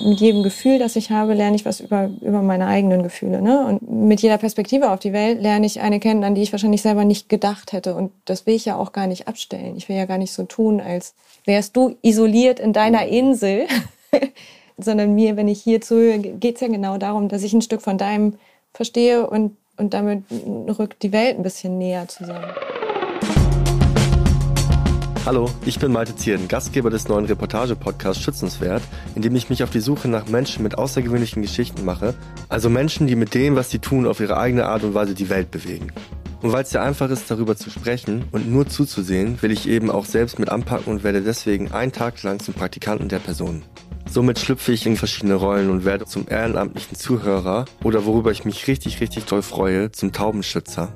mit jedem Gefühl, das ich habe, lerne ich was über, über meine eigenen Gefühle. Ne? Und mit jeder Perspektive auf die Welt lerne ich eine kennen, an die ich wahrscheinlich selber nicht gedacht hätte. Und das will ich ja auch gar nicht abstellen. Ich will ja gar nicht so tun, als wärst du isoliert in deiner Insel. Sondern mir, wenn ich hier zuhöre, geht es ja genau darum, dass ich ein Stück von deinem verstehe und, und damit rückt die Welt ein bisschen näher zusammen. Hallo, ich bin Malte Zierden, Gastgeber des neuen Reportage-Podcasts Schützenswert, in dem ich mich auf die Suche nach Menschen mit außergewöhnlichen Geschichten mache, also Menschen, die mit dem, was sie tun, auf ihre eigene Art und Weise die Welt bewegen. Und weil es sehr einfach ist, darüber zu sprechen und nur zuzusehen, will ich eben auch selbst mit anpacken und werde deswegen einen Tag lang zum Praktikanten der Person. Somit schlüpfe ich in verschiedene Rollen und werde zum ehrenamtlichen Zuhörer oder worüber ich mich richtig, richtig toll freue, zum Taubenschützer.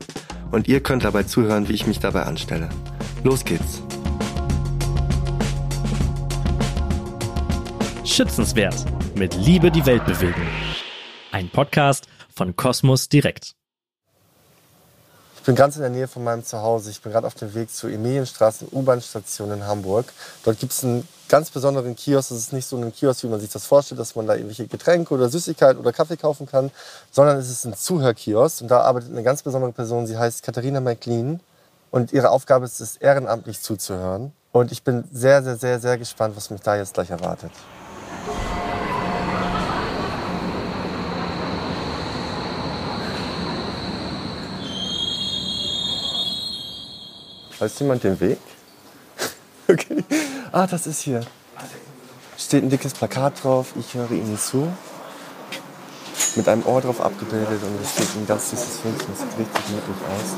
Und ihr könnt dabei zuhören, wie ich mich dabei anstelle. Los geht's! Schützenswert mit Liebe die Welt bewegen. Ein Podcast von Kosmos Direkt. Ich bin ganz in der Nähe von meinem Zuhause. Ich bin gerade auf dem Weg zur Emilienstraße, U-Bahn-Station in Hamburg. Dort gibt es einen ganz besonderen Kiosk. Es ist nicht so ein Kiosk, wie man sich das vorstellt, dass man da irgendwelche Getränke oder Süßigkeiten oder Kaffee kaufen kann, sondern es ist ein Zuhörkiosk. Und da arbeitet eine ganz besondere Person. Sie heißt Katharina McLean. Und ihre Aufgabe ist es, ehrenamtlich zuzuhören. Und ich bin sehr, sehr, sehr, sehr gespannt, was mich da jetzt gleich erwartet. Weiß jemand den Weg? okay. Ah, das ist hier. Steht ein dickes Plakat drauf. Ich höre Ihnen zu. Mit einem Ohr drauf abgebildet und es steht ein ganz süßes Filmchen. Das sieht richtig niedlich aus.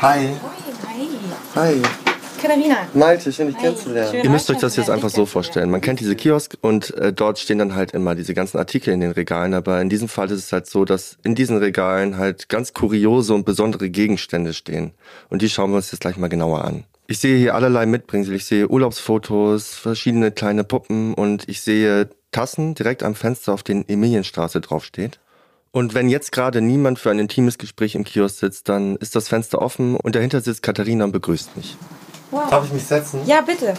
Hi. Hi. Hi. Katharina. Malte, schön dich kennenzulernen. Ihr müsst euch das jetzt einfach so vorstellen. Man kennt diese Kiosk und äh, dort stehen dann halt immer diese ganzen Artikel in den Regalen. Aber in diesem Fall ist es halt so, dass in diesen Regalen halt ganz kuriose und besondere Gegenstände stehen. Und die schauen wir uns jetzt gleich mal genauer an. Ich sehe hier allerlei Mitbringsel. Ich sehe Urlaubsfotos, verschiedene kleine Puppen und ich sehe Tassen direkt am Fenster, auf denen Emilienstraße draufsteht. Und wenn jetzt gerade niemand für ein intimes Gespräch im Kiosk sitzt, dann ist das Fenster offen und dahinter sitzt Katharina und begrüßt mich. Wow. Darf ich mich setzen? Ja, bitte.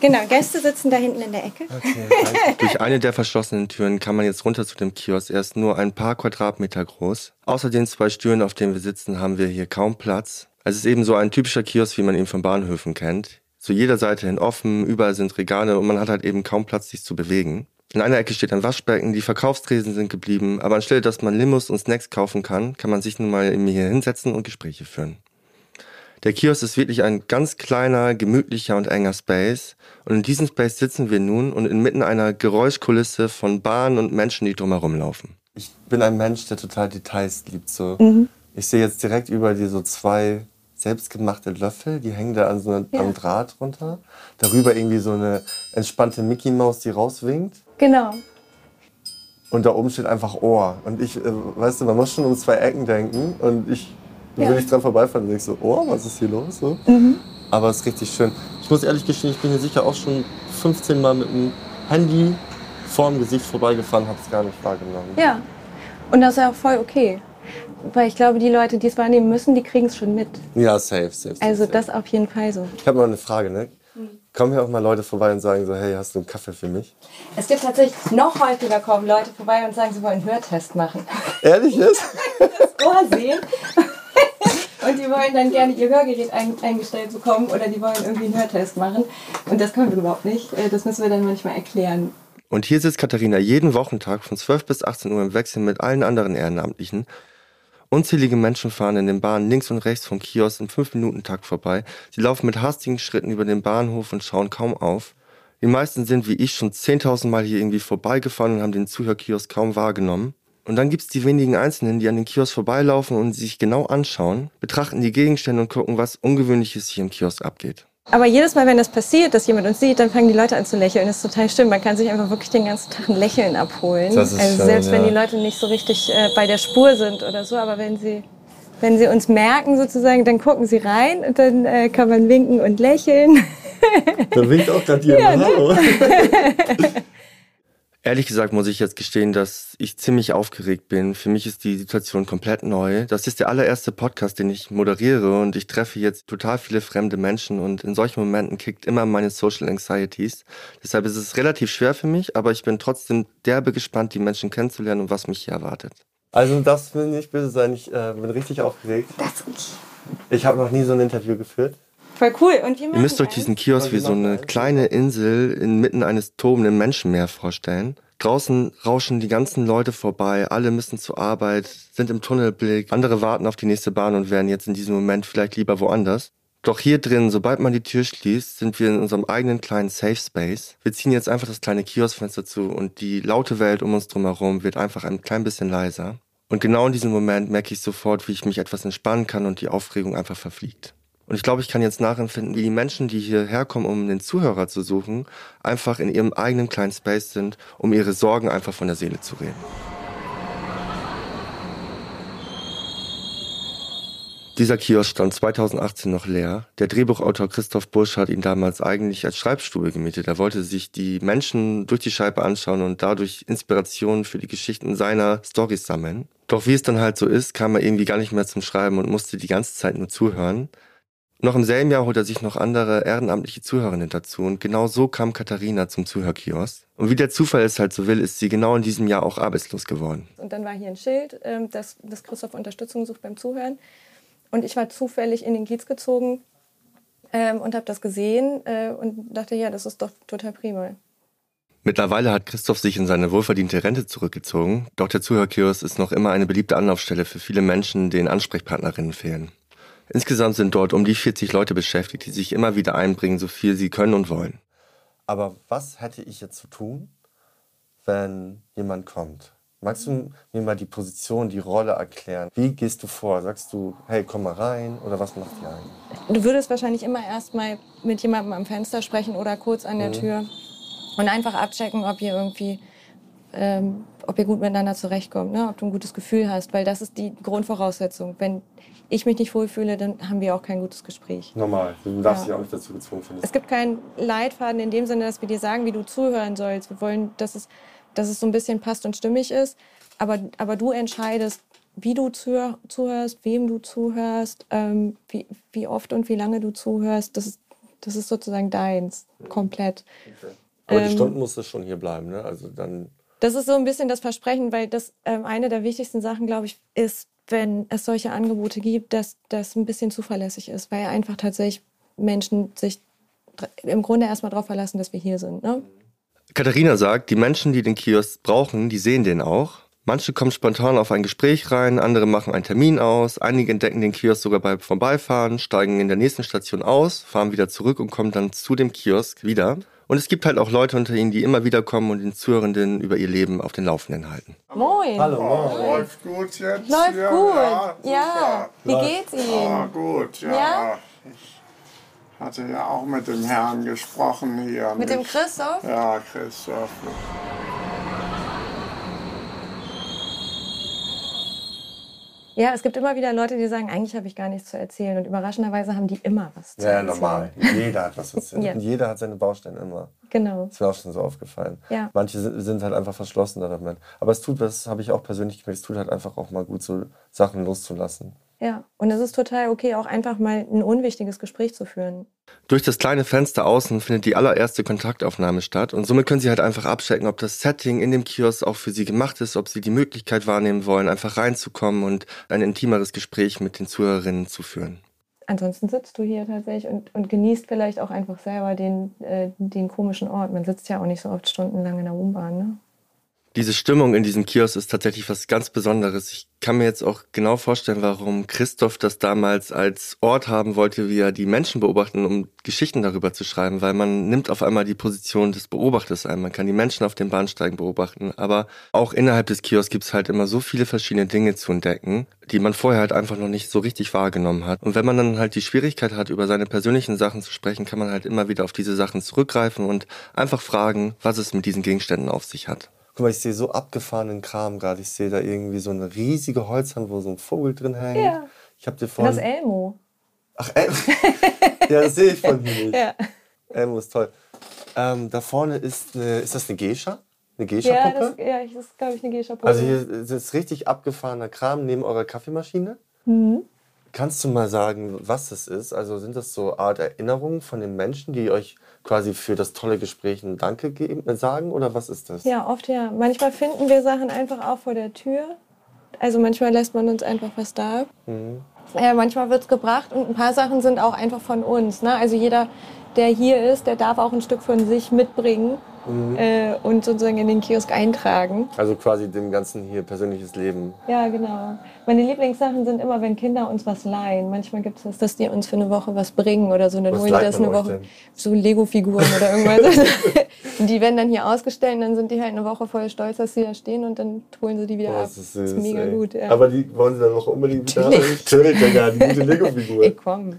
Genau, Gäste sitzen da hinten in der Ecke. Okay, Durch eine der verschlossenen Türen kann man jetzt runter zu dem Kiosk. Er ist nur ein paar Quadratmeter groß. Außer den zwei Stühlen, auf denen wir sitzen, haben wir hier kaum Platz. Es ist eben so ein typischer Kiosk, wie man ihn von Bahnhöfen kennt. Zu jeder Seite hin offen, überall sind Regale und man hat halt eben kaum Platz, sich zu bewegen. In einer Ecke steht ein Waschbecken, die Verkaufstresen sind geblieben, aber anstelle, dass man Limos und Snacks kaufen kann, kann man sich nun mal hier hinsetzen und Gespräche führen. Der Kiosk ist wirklich ein ganz kleiner, gemütlicher und enger Space. Und in diesem Space sitzen wir nun und inmitten einer Geräuschkulisse von Bahnen und Menschen, die drumherum laufen. Ich bin ein Mensch, der total Details liebt. So. Mhm. Ich sehe jetzt direkt über dir so zwei selbstgemachte Löffel, die hängen da an so einem ja. Draht runter. Darüber irgendwie so eine entspannte Mickey Maus, die rauswinkt. Genau. Und da oben steht einfach Ohr. Und ich, äh, weißt du, man muss schon um zwei Ecken denken. Und ich dann ja. will ich dran vorbeifahren und denke so, oh, was ist hier los? So. Mhm. Aber es ist richtig schön. Ich muss ehrlich gestehen, ich bin hier sicher auch schon 15 Mal mit dem Handy vor dem Gesicht vorbeigefahren, habe es gar nicht wahrgenommen. Ja, und das ist ja auch voll okay. Weil ich glaube, die Leute, die es wahrnehmen müssen, die kriegen es schon mit. Ja, safe, safe. safe also safe. das auf jeden Fall so. Ich habe mal eine Frage, ne? Mhm. Kommen hier auch mal Leute vorbei und sagen so, hey, hast du einen Kaffee für mich? Es gibt tatsächlich noch häufiger kommen Leute vorbei und sagen, sie wollen einen Hörtest machen. Ehrlich jetzt? das Ohr sehen und die wollen dann gerne ihr Hörgerät ein, eingestellt bekommen oder die wollen irgendwie einen Hörtest machen. Und das können wir überhaupt nicht. Äh, das müssen wir dann manchmal erklären. Und hier sitzt Katharina jeden Wochentag von 12 bis 18 Uhr im Wechsel mit allen anderen Ehrenamtlichen. Unzählige Menschen fahren in den Bahnen links und rechts vom Kiosk im 5-Minuten-Takt vorbei. Sie laufen mit hastigen Schritten über den Bahnhof und schauen kaum auf. Die meisten sind wie ich schon 10.000 Mal hier irgendwie vorbeigefahren und haben den Zuhörkiosk kaum wahrgenommen. Und dann gibt's die wenigen Einzelnen, die an den Kiosk vorbeilaufen und sich genau anschauen, betrachten die Gegenstände und gucken, was Ungewöhnliches hier im Kiosk abgeht. Aber jedes Mal, wenn das passiert, dass jemand uns sieht, dann fangen die Leute an zu lächeln. Das ist total schön. Man kann sich einfach wirklich den ganzen Tag ein Lächeln abholen. Das ist also schön, selbst ja. wenn die Leute nicht so richtig äh, bei der Spur sind oder so, aber wenn sie wenn sie uns merken sozusagen, dann gucken sie rein und dann äh, kann man winken und lächeln. Da winkt auch gerade jemand. Ja, ne? Hallo. Ehrlich gesagt muss ich jetzt gestehen, dass ich ziemlich aufgeregt bin. Für mich ist die Situation komplett neu. Das ist der allererste Podcast, den ich moderiere und ich treffe jetzt total viele fremde Menschen und in solchen Momenten kickt immer meine Social Anxieties. Deshalb ist es relativ schwer für mich, aber ich bin trotzdem derbe gespannt, die Menschen kennenzulernen und was mich hier erwartet. Also das will nicht böse sein, ich äh, bin richtig aufgeregt. Das nicht. Ich habe noch nie so ein Interview geführt. Voll cool. Und Ihr müsst euch diesen Kiosk wie so eine kleine Insel inmitten eines tobenden Menschenmeer vorstellen. Draußen rauschen die ganzen Leute vorbei, alle müssen zur Arbeit, sind im Tunnelblick, andere warten auf die nächste Bahn und wären jetzt in diesem Moment vielleicht lieber woanders. Doch hier drin, sobald man die Tür schließt, sind wir in unserem eigenen kleinen Safe Space. Wir ziehen jetzt einfach das kleine Kioskfenster zu und die laute Welt um uns drumherum wird einfach ein klein bisschen leiser. Und genau in diesem Moment merke ich sofort, wie ich mich etwas entspannen kann und die Aufregung einfach verfliegt. Und ich glaube, ich kann jetzt nachempfinden, wie die Menschen, die hierher kommen, um den Zuhörer zu suchen, einfach in ihrem eigenen kleinen Space sind, um ihre Sorgen einfach von der Seele zu reden. Dieser Kiosk stand 2018 noch leer. Der Drehbuchautor Christoph Busch hat ihn damals eigentlich als Schreibstube gemietet. Er wollte sich die Menschen durch die Scheibe anschauen und dadurch Inspirationen für die Geschichten seiner Storys sammeln. Doch wie es dann halt so ist, kam er irgendwie gar nicht mehr zum Schreiben und musste die ganze Zeit nur zuhören. Noch im selben Jahr holt er sich noch andere ehrenamtliche Zuhörerinnen dazu und genau so kam Katharina zum Zuhörkiosk. Und wie der Zufall es halt so will, ist sie genau in diesem Jahr auch arbeitslos geworden. Und dann war hier ein Schild, ähm, dass, dass Christoph Unterstützung sucht beim Zuhören. Und ich war zufällig in den Kiez gezogen ähm, und habe das gesehen äh, und dachte, ja, das ist doch total prima. Mittlerweile hat Christoph sich in seine wohlverdiente Rente zurückgezogen, doch der Zuhörkiosk ist noch immer eine beliebte Anlaufstelle für viele Menschen, denen Ansprechpartnerinnen fehlen. Insgesamt sind dort um die 40 Leute beschäftigt, die sich immer wieder einbringen, so viel sie können und wollen. Aber was hätte ich jetzt zu tun, wenn jemand kommt? Magst du mir mal die Position, die Rolle erklären? Wie gehst du vor? Sagst du, hey, komm mal rein oder was macht ihr eigentlich? Du würdest wahrscheinlich immer erst mal mit jemandem am Fenster sprechen oder kurz an der mhm. Tür und einfach abchecken, ob ihr irgendwie ähm, ob ihr gut miteinander zurechtkommt, ne? ob du ein gutes Gefühl hast, weil das ist die Grundvoraussetzung. Wenn ich mich nicht wohlfühle, dann haben wir auch kein gutes Gespräch. Normal, du darfst ja. dich auch nicht dazu gezwungen finden. Es gibt keinen Leitfaden in dem Sinne, dass wir dir sagen, wie du zuhören sollst. Wir wollen, dass es, dass es so ein bisschen passt und stimmig ist, aber, aber du entscheidest, wie du zuhörst, wem du zuhörst, ähm, wie, wie oft und wie lange du zuhörst. Das ist, das ist sozusagen deins, komplett. Okay. Aber die ähm, Stunden musst du schon hier bleiben, ne? Also dann das ist so ein bisschen das Versprechen, weil das ähm, eine der wichtigsten Sachen, glaube ich, ist, wenn es solche Angebote gibt, dass das ein bisschen zuverlässig ist, weil einfach tatsächlich Menschen sich im Grunde erstmal darauf verlassen, dass wir hier sind. Ne? Katharina sagt, die Menschen, die den Kiosk brauchen, die sehen den auch. Manche kommen spontan auf ein Gespräch rein, andere machen einen Termin aus, einige entdecken den Kiosk sogar beim Vorbeifahren, steigen in der nächsten Station aus, fahren wieder zurück und kommen dann zu dem Kiosk wieder. Und es gibt halt auch Leute unter ihnen, die immer wieder kommen und den Zuhörenden über ihr Leben auf den Laufenden halten. Moin. Hallo. moin. läuft gut jetzt? Läuft ja, gut. Ja. ja. Wie geht's Ihnen? Ja, gut. Ja. ja. Ich hatte ja auch mit dem Herrn gesprochen hier. Mit dem Christoph? Ja, Christoph. Ja, es gibt immer wieder Leute, die sagen, eigentlich habe ich gar nichts zu erzählen. Und überraschenderweise haben die immer was zu ja, erzählen. Ja, normal. Jeder hat was zu erzählen. ja. Jeder hat seine Baustellen immer. Genau. Das ist mir auch schon so aufgefallen. Ja. Manche sind halt einfach verschlossen damit. Aber es tut, das habe ich auch persönlich gemerkt, es tut halt einfach auch mal gut, so Sachen loszulassen. Ja, und es ist total okay, auch einfach mal ein unwichtiges Gespräch zu führen. Durch das kleine Fenster außen findet die allererste Kontaktaufnahme statt und somit können Sie halt einfach abchecken, ob das Setting in dem Kiosk auch für Sie gemacht ist, ob Sie die Möglichkeit wahrnehmen wollen, einfach reinzukommen und ein intimeres Gespräch mit den Zuhörerinnen zu führen. Ansonsten sitzt du hier tatsächlich und, und genießt vielleicht auch einfach selber den, äh, den komischen Ort. Man sitzt ja auch nicht so oft stundenlang in der U-Bahn, ne? Diese Stimmung in diesem Kiosk ist tatsächlich was ganz Besonderes. Ich kann mir jetzt auch genau vorstellen, warum Christoph das damals als Ort haben wollte, wie er die Menschen beobachten, um Geschichten darüber zu schreiben, weil man nimmt auf einmal die Position des Beobachters ein. Man kann die Menschen auf den Bahnsteigen beobachten, aber auch innerhalb des Kiosks gibt es halt immer so viele verschiedene Dinge zu entdecken, die man vorher halt einfach noch nicht so richtig wahrgenommen hat. Und wenn man dann halt die Schwierigkeit hat, über seine persönlichen Sachen zu sprechen, kann man halt immer wieder auf diese Sachen zurückgreifen und einfach fragen, was es mit diesen Gegenständen auf sich hat. Guck mal, ich sehe so abgefahrenen Kram gerade. Ich sehe da irgendwie so eine riesige Holzhand, wo so ein Vogel drin hängt. Ja. Ich habe dir vorhin... Das ist Elmo. Ach, Elmo. ja, das sehe ich von hier nicht. Ja. Elmo ist toll. Ähm, da vorne ist eine, ist das eine Geisha? Eine Geisha-Puppe? Ja, das, ja, das ist, glaube ich, eine Geisha-Puppe. Also hier ist richtig abgefahrener Kram neben eurer Kaffeemaschine. Mhm. Kannst du mal sagen, was das ist? Also sind das so Art Erinnerungen von den Menschen, die euch quasi für das tolle Gespräch ein Danke geben, sagen oder was ist das? Ja, oft ja. Manchmal finden wir Sachen einfach auch vor der Tür. Also manchmal lässt man uns einfach was da. Mhm. Äh, manchmal wird es gebracht und ein paar Sachen sind auch einfach von uns. Ne? Also jeder, der hier ist, der darf auch ein Stück von sich mitbringen Mhm. äh, und sozusagen in den Kiosk eintragen. Also quasi dem ganzen hier persönliches Leben. Ja, genau. Meine Lieblingssachen sind immer, wenn Kinder uns was leihen. Manchmal gibt es das, dass die uns für eine Woche was bringen oder so. Dann Was holen die das eine Woche. denn? So Lego-Figuren oder irgendwas. und die werden dann hier ausgestellt und dann sind die halt eine Woche voll stolz, dass sie da stehen und dann holen sie die wieder Boah, ab. das ist süß, mega ey. gut. Ja. Aber die wollen sie dann noch unbedingt wieder Natürlich. Digga, die gute Lego-Figur. Ey, komm.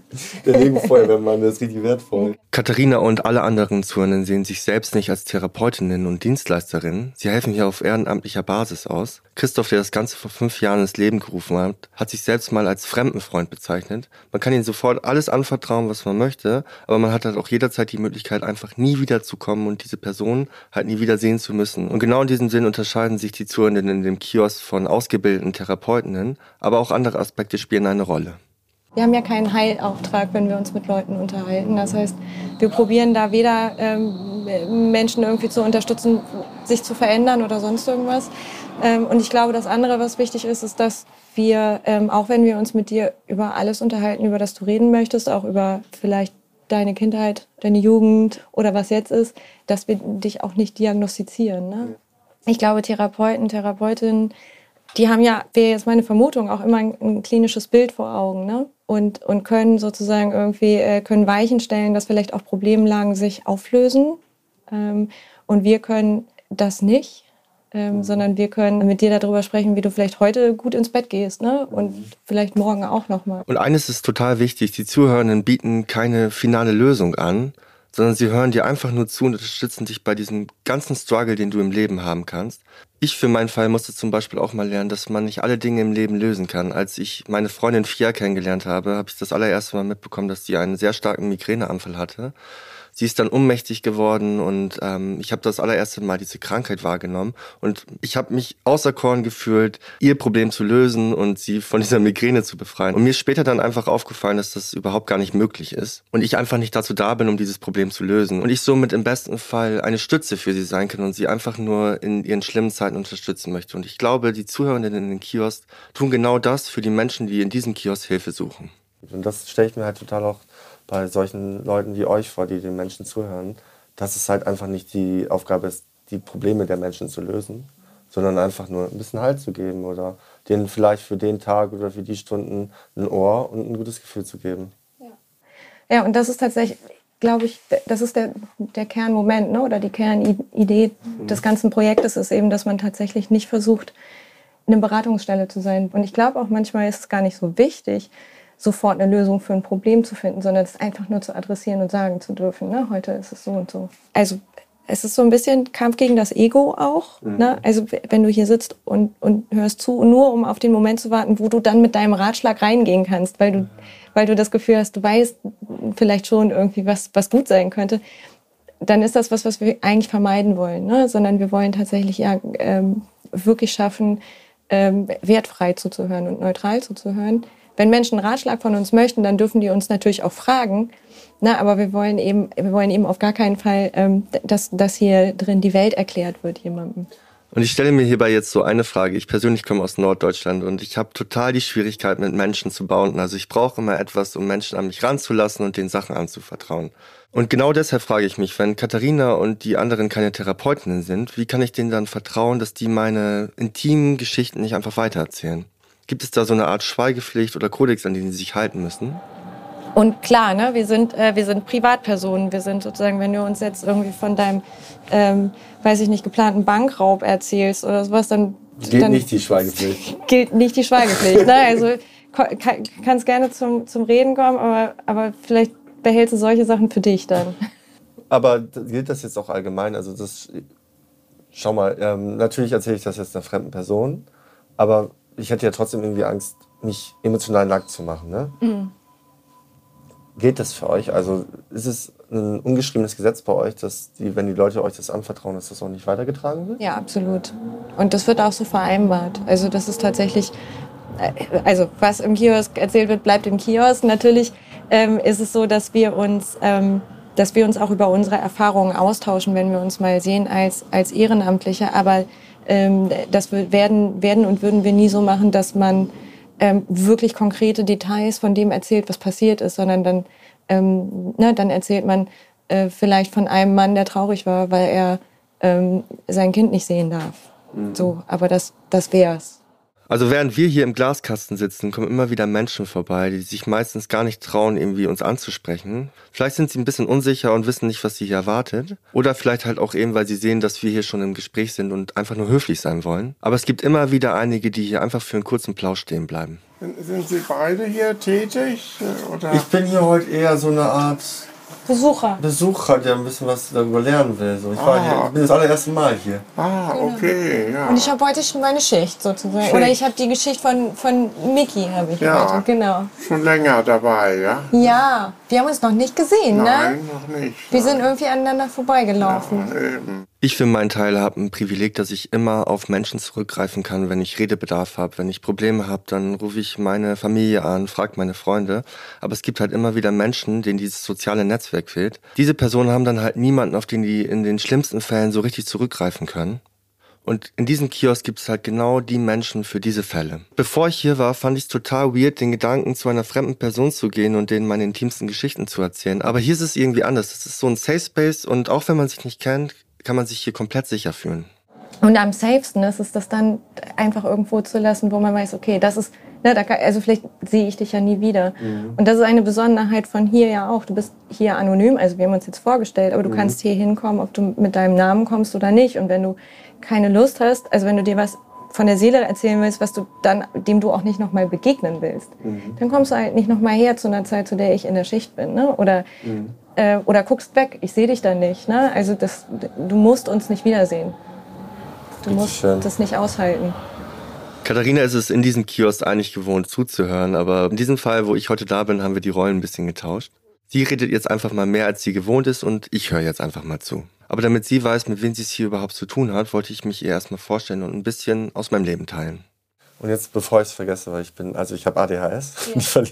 Der Lego-Feuerwehrmann, der ist richtig wertvoll. Katharina und alle anderen Zuhörenden sehen sich selbst nicht als Therapeutinnen und Dienstleisterinnen. Sie helfen hier auf ehrenamtlicher Basis aus. Christoph, der das Ganze vor fünf Jahren ins Leben gerufen hat, hat sich selbst mal als Fremdenfreund bezeichnet. Man kann ihnen sofort alles anvertrauen, was man möchte, aber man hat halt auch jederzeit die Möglichkeit, einfach nie wiederzukommen und diese Person halt nie wieder sehen zu müssen. Und genau in diesem Sinn unterscheiden sich die Zuhörenden in dem Kiosk von ausgebildeten Therapeutinnen, aber auch andere Aspekte spielen eine Rolle. Wir haben ja keinen Heilauftrag, wenn wir uns mit Leuten unterhalten. Das heißt, wir probieren da weder ähm, Menschen irgendwie zu unterstützen, sich zu verändern oder sonst irgendwas. Ähm, und ich glaube, das andere, was wichtig ist, ist, dass wir, ähm, auch wenn wir uns mit dir über alles unterhalten, über das du reden möchtest, auch über vielleicht deine Kindheit, deine Jugend oder was jetzt ist, dass wir dich auch nicht diagnostizieren. Ne? Ich glaube, Therapeuten, Therapeutinnen, die haben ja, wäre jetzt meine Vermutung, auch immer ein, ein klinisches Bild vor Augen, ne? Und, und können sozusagen irgendwie, äh, können Weichen stellen, dass vielleicht auch Problemlagen sich auflösen. Ähm, und wir können das nicht, ähm, sondern wir können mit dir darüber sprechen, wie du vielleicht heute gut ins Bett gehst, ne? Und vielleicht morgen auch nochmal. Und eines ist total wichtig, die Zuhörenden bieten keine finale Lösung an, sondern sie hören dir einfach nur zu und unterstützen dich bei diesem ganzen Struggle, den du im Leben haben kannst. Ich für meinen Fall musste zum Beispiel auch mal lernen, dass man nicht alle Dinge im Leben lösen kann. Als ich meine Freundin Fia kennengelernt habe, habe ich das allererste Mal mitbekommen, dass sie einen sehr starken Migräneanfall hatte. Sie ist dann ohnmächtig geworden und ähm, ich habe das allererste Mal diese Krankheit wahrgenommen und ich habe mich auserkoren gefühlt, ihr Problem zu lösen und sie von dieser Migräne zu befreien. Und mir ist später dann einfach aufgefallen, dass das überhaupt gar nicht möglich ist und ich einfach nicht dazu da bin, um dieses Problem zu lösen und ich somit im besten Fall eine Stütze für sie sein kann und sie einfach nur in ihren schlimmen Zeiten unterstützen möchte. Und ich glaube, die Zuhörenden in den Kiosk tun genau das für die Menschen, die in diesem Kiosk Hilfe suchen. Und das stelle ich mir halt total auch bei solchen Leuten wie euch vor, die den Menschen zuhören, dass es halt einfach nicht die Aufgabe ist, die Probleme der Menschen zu lösen, sondern einfach nur ein bisschen Halt zu geben oder denen vielleicht für den Tag oder für die Stunden ein Ohr und ein gutes Gefühl zu geben. Ja, und das ist tatsächlich, glaube ich, das ist der, der Kernmoment ne? oder die Kernidee des ganzen Projektes ist eben, dass man tatsächlich nicht versucht, eine Beratungsstelle zu sein. Und ich glaube auch manchmal ist es gar nicht so wichtig, sofort eine Lösung für ein Problem zu finden, sondern es einfach nur zu adressieren und sagen zu dürfen, ne? heute ist es so und so. Also es ist so ein bisschen Kampf gegen das Ego auch. Ne? Also wenn du hier sitzt und, und hörst zu, nur um auf den Moment zu warten, wo du dann mit deinem Ratschlag reingehen kannst, weil du, weil du das Gefühl hast, du weißt vielleicht schon irgendwie, was, was gut sein könnte, dann ist das was, was wir eigentlich vermeiden wollen. Ne? Sondern wir wollen tatsächlich ja ähm, wirklich schaffen, ähm, wertfrei zuzuhören und neutral zuzuhören. Wenn Menschen Ratschlag von uns möchten, dann dürfen die uns natürlich auch fragen. Na, aber wir wollen eben, wir wollen eben auf gar keinen Fall, ähm, dass, dass hier drin die Welt erklärt wird jemandem. Und ich stelle mir hierbei jetzt so eine Frage. Ich persönlich komme aus Norddeutschland und ich habe total die Schwierigkeit, mit Menschen zu bounden. Also ich brauche immer etwas, um Menschen an mich ranzulassen und den Sachen anzuvertrauen. Und genau deshalb frage ich mich, wenn Katharina und die anderen keine Therapeutinnen sind, wie kann ich denen dann vertrauen, dass die meine intimen Geschichten nicht einfach weitererzählen? Gibt es da so eine Art Schweigepflicht oder Kodex, an den sie sich halten müssen? Und klar, ne, wir sind, äh, wir sind Privatpersonen. Wir sind sozusagen, wenn du uns jetzt irgendwie von deinem, ähm, weiß ich nicht, geplanten Bankraub erzählst oder sowas, dann, Geht dann nicht die Schweigepflicht. gilt nicht die Schweigepflicht. ne? Also kannst gerne zum, zum Reden kommen, aber, aber vielleicht behältst du solche Sachen für dich dann. Aber gilt das jetzt auch allgemein? Also das, schau mal, ähm, natürlich erzähle ich das jetzt einer fremden Person, aber ich hätte ja trotzdem irgendwie Angst, mich emotional nackt zu machen. Ne? geht das für euch? Also ist es ein ungeschriebenes Gesetz bei euch, dass die, wenn die Leute euch das anvertrauen, dass das auch nicht weitergetragen wird? Ja, absolut. Und das wird auch so vereinbart. Also das ist tatsächlich, äh, also was im Kiosk erzählt wird, bleibt im Kiosk. Natürlich ähm, ist es so, dass wir uns, ähm, dass wir uns auch über unsere Erfahrungen austauschen, wenn wir uns mal sehen als als Ehrenamtliche. Aber das werden werden und würden wir nie so machen, dass man ähm, wirklich konkrete Details von dem erzählt, was passiert ist, sondern dann, ähm, ne, dann erzählt man äh, vielleicht von einem Mann, der traurig war, weil er ähm, sein Kind nicht sehen darf. Mhm. So, aber das, das wär's. Also während wir hier im Glaskasten sitzen, kommen immer wieder Menschen vorbei, die sich meistens gar nicht trauen, irgendwie uns anzusprechen. Vielleicht sind sie ein bisschen unsicher und wissen nicht, was sie hier erwartet. Oder vielleicht halt auch eben, weil sie sehen, dass wir hier schon im Gespräch sind und einfach nur höflich sein wollen. Aber es gibt immer wieder einige, die hier einfach für einen kurzen Plausch stehen bleiben. Sind Sie beide hier tätig? Oder? Ich bin hier heute eher so eine Art Besucher. Besucher, der ein bisschen was darüber lernen will. So, ich, war hier, ich bin das allererste Mal hier. Ah, genau. okay, ja. Und ich habe heute schon meine Schicht sozusagen. Schicht. Oder ich habe die Geschichte von, von Mickey habe ich ja, heute. Genau. Schon länger dabei, ja? Ja, wir haben uns noch nicht gesehen, Nein, ne? Nein, noch nicht. Wir sind irgendwie aneinander vorbeigelaufen. Ja, eben. Ich für meinen Teil habe ein Privileg, dass ich immer auf Menschen zurückgreifen kann, wenn ich Redebedarf habe. Wenn ich Probleme habe, dann rufe ich meine Familie an, frage meine Freunde. Aber es gibt halt immer wieder Menschen, denen dieses soziale Netzwerk fehlt. Diese Personen haben dann halt niemanden, auf den die in den schlimmsten Fällen so richtig zurückgreifen können. Und in diesem Kiosk gibt es halt genau die Menschen für diese Fälle. Bevor ich hier war, fand ich es total weird, den Gedanken zu einer fremden Person zu gehen und denen meine intimsten Geschichten zu erzählen. Aber hier ist es irgendwie anders. Es ist so ein Safe Space und auch wenn man sich nicht kennt, kann man sich hier komplett sicher fühlen. Und am safesten ist es, das dann einfach irgendwo zu lassen, wo man weiß, okay, das ist, ne, da kann, also vielleicht sehe ich dich ja nie wieder. Mhm. Und das ist eine Besonderheit von hier ja auch. Du bist hier anonym, also wir haben uns jetzt vorgestellt, aber du mhm. kannst hier hinkommen, ob du mit deinem Namen kommst oder nicht. Und wenn du keine Lust hast, also wenn du dir was von der Seele erzählen willst, was du dann, dem du auch nicht nochmal begegnen willst, mhm. dann kommst du halt nicht nochmal her zu einer Zeit, zu der ich in der Schicht bin, ne? Oder mhm äh, oder guckst weg, ich sehe dich da nicht. Ne? Also das, du musst uns nicht wiedersehen. Du musst schön. das nicht aushalten. Katharina ist es in diesem Kiosk eigentlich gewohnt zuzuhören, aber in diesem Fall, wo ich heute da bin, haben wir die Rollen ein bisschen getauscht. Sie redet jetzt einfach mal mehr, als sie gewohnt ist und ich höre jetzt einfach mal zu. Aber damit sie weiß, mit wem sie es hier überhaupt zu tun hat, wollte ich mich ihr erstmal vorstellen und ein bisschen aus meinem Leben teilen. Und jetzt, bevor ich es vergesse, weil ich bin, also ich habe ADHS. Ja.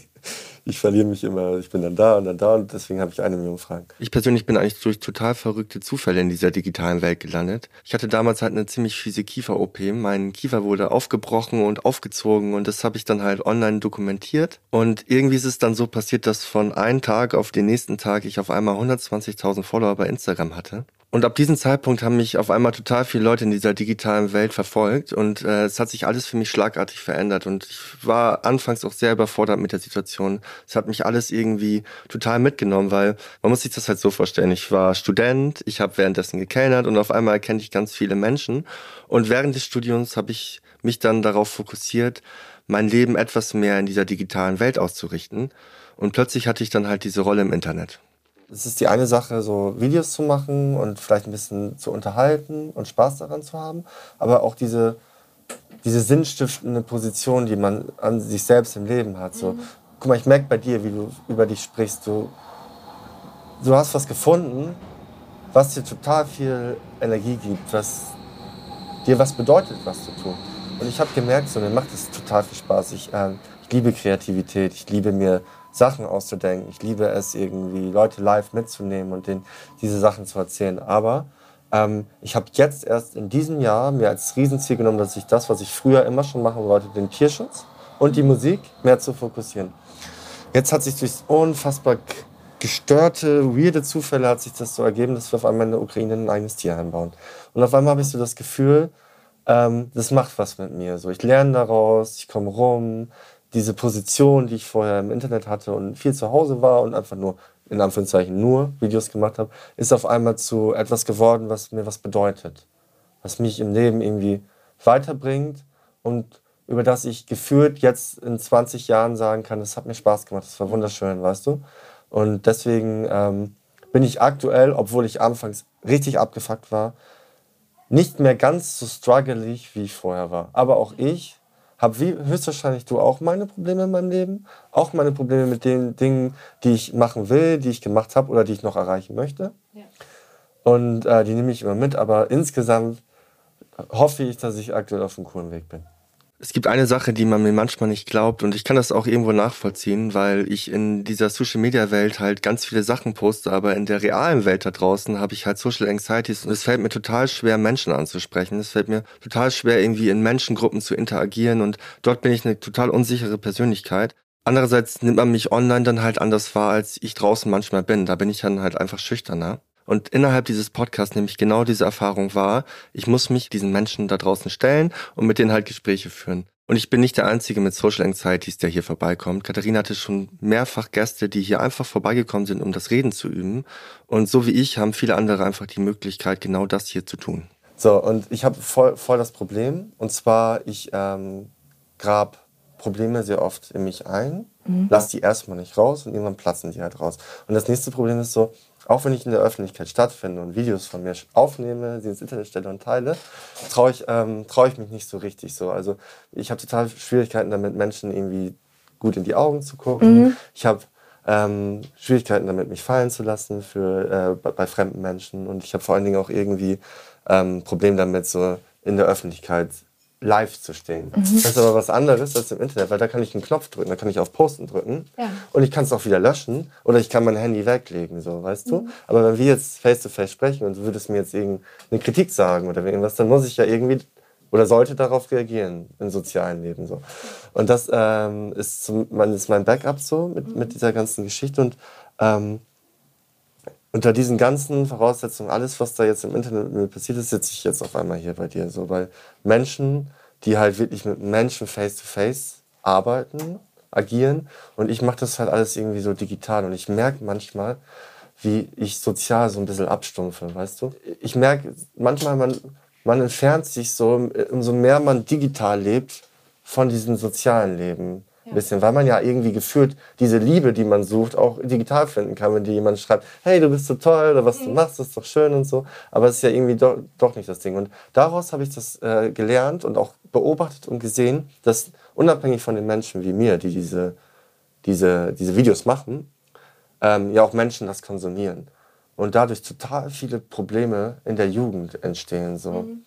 Ich verliere mich immer. Ich bin dann da und dann da und deswegen habe ich eine Million Fragen. Ich persönlich bin eigentlich durch total verrückte Zufälle in dieser digitalen Welt gelandet. Ich hatte damals halt eine ziemlich fiese Kiefer-OP. Mein Kiefer wurde aufgebrochen und aufgezogen und das habe ich dann halt online dokumentiert. Und irgendwie ist es dann so passiert, dass von einem Tag auf den nächsten Tag ich auf einmal 120.000 Follower bei Instagram hatte. Und ab diesem Zeitpunkt haben mich auf einmal total viele Leute in dieser digitalen Welt verfolgt und äh, es hat sich alles für mich schlagartig verändert und ich war anfangs auch sehr überfordert mit der Situation. Es hat mich alles irgendwie total mitgenommen, weil man muss sich das halt so vorstellen. Ich war Student, ich habe währenddessen gekellnert und auf einmal kenne ich ganz viele Menschen und während des Studiums habe ich mich dann darauf fokussiert, mein Leben etwas mehr in dieser digitalen Welt auszurichten und plötzlich hatte ich dann halt diese Rolle im Internet. Es ist die eine Sache, so Videos zu machen und vielleicht ein bisschen zu unterhalten und Spaß daran zu haben, aber auch diese, diese sinnstiftende Position, die man an sich selbst im Leben hat. So, mhm. Guck mal, ich merke bei dir, wie du über dich sprichst. Du, du hast was gefunden, was dir total viel Energie gibt, was dir was bedeutet, was zu tun. Und ich habe gemerkt, so, mir macht es total viel Spaß. Ich, äh, ich liebe Kreativität, ich liebe mir Sachen auszudenken. Ich liebe es irgendwie, Leute live mitzunehmen und denen diese Sachen zu erzählen. Aber ähm, ich habe jetzt erst in diesem Jahr mir als Riesenziel genommen, dass ich das, was ich früher immer schon machen wollte, den Tierschutz und die Musik mehr zu fokussieren. Jetzt hat sich durch unfassbar gestörte, weirde Zufälle hat sich das so ergeben, dass wir auf einmal in der Ukraine ein eigenes Tierheim bauen. Und auf einmal habe ich so das Gefühl, ähm, das macht was mit mir. So, ich lerne daraus, ich komme rum, diese Position, die ich vorher im Internet hatte und viel zu Hause war und einfach nur, in Anführungszeichen, nur Videos gemacht habe, ist auf einmal zu etwas geworden, was mir was bedeutet. Was mich im Leben irgendwie weiterbringt und über das ich gefühlt jetzt in 20 Jahren sagen kann, es hat mir Spaß gemacht, es war wunderschön, weißt du? Und deswegen ähm, bin ich aktuell, obwohl ich anfangs richtig abgefuckt war, nicht mehr ganz so struggelig, wie ich vorher war. Aber auch ich habe wie höchstwahrscheinlich du auch meine Probleme in meinem Leben, auch meine Probleme mit den Dingen, die ich machen will, die ich gemacht habe oder die ich noch erreichen möchte. Ja. Und äh, die nehme ich immer mit, aber insgesamt hoffe ich, dass ich aktuell auf einem coolen Weg bin. Es gibt eine Sache, die man mir manchmal nicht glaubt und ich kann das auch irgendwo nachvollziehen, weil ich in dieser Social Media Welt halt ganz viele Sachen poste, aber in der realen Welt da draußen habe ich halt Social Anxieties und es fällt mir total schwer, Menschen anzusprechen. Es fällt mir total schwer, irgendwie in Menschengruppen zu interagieren und dort bin ich eine total unsichere Persönlichkeit. Andererseits nimmt man mich online dann halt anders wahr, als ich draußen manchmal bin. Da bin ich dann halt einfach schüchterner. Und innerhalb dieses Podcasts nehme ich genau diese Erfahrung wahr. Ich muss mich diesen Menschen da draußen stellen und mit denen halt Gespräche führen. Und ich bin nicht der Einzige mit Social Anxieties, der hier vorbeikommt. Katharina hatte schon mehrfach Gäste, die hier einfach vorbeigekommen sind, um das Reden zu üben. Und so wie ich haben viele andere einfach die Möglichkeit, genau das hier zu tun. So, und ich habe voll, voll das Problem. Und zwar, ich ähm, grab Probleme sehr oft in mich ein, mhm. lass die erstmal nicht raus und irgendwann platzen die halt raus. Und das nächste Problem ist so, auch wenn ich in der Öffentlichkeit stattfinde und Videos von mir aufnehme, sie ins Internet stelle und teile, traue ich, ähm, trau ich mich nicht so richtig so. Also ich habe total Schwierigkeiten damit, Menschen irgendwie gut in die Augen zu gucken. Mhm. Ich habe ähm, Schwierigkeiten damit, mich fallen zu lassen für, äh, bei, bei, fremden Menschen. Und ich habe vor allen Dingen auch irgendwie ähm, Problem damit, so in der Öffentlichkeit live zu stehen. Mhm. Das ist aber was anderes als im Internet, weil da kann ich einen Knopf drücken, da kann ich auf Posten drücken ja. und ich kann es auch wieder löschen oder ich kann mein Handy weglegen, so, weißt mhm. du? Aber wenn wir jetzt face to face sprechen und du würdest mir jetzt irgendeine Kritik sagen oder irgendwas, dann muss ich ja irgendwie oder sollte darauf reagieren im sozialen Leben so. Und das ähm, ist, zum, mein, ist mein Backup so mit, mhm. mit dieser ganzen Geschichte und ähm, unter diesen ganzen Voraussetzungen, alles, was da jetzt im Internet passiert ist, sitze ich jetzt auf einmal hier bei dir. So, weil Menschen, die halt wirklich mit Menschen face to face arbeiten, agieren und ich mache das halt alles irgendwie so digital und ich merke manchmal, wie ich sozial so ein bisschen abstumpfe, weißt du? Ich merke manchmal, man, man entfernt sich so, umso mehr man digital lebt, von diesem sozialen Leben ein bisschen, weil man ja irgendwie gefühlt diese Liebe, die man sucht, auch digital finden kann, wenn dir jemand schreibt, hey, du bist so toll oder was mhm. du machst, ist doch schön und so. Aber es ist ja irgendwie do, doch nicht das Ding. Und daraus habe ich das äh, gelernt und auch beobachtet und gesehen, dass unabhängig von den Menschen wie mir, die diese, diese, diese Videos machen, ähm, ja auch Menschen das konsumieren. Und dadurch total viele Probleme in der Jugend entstehen. So. Mhm.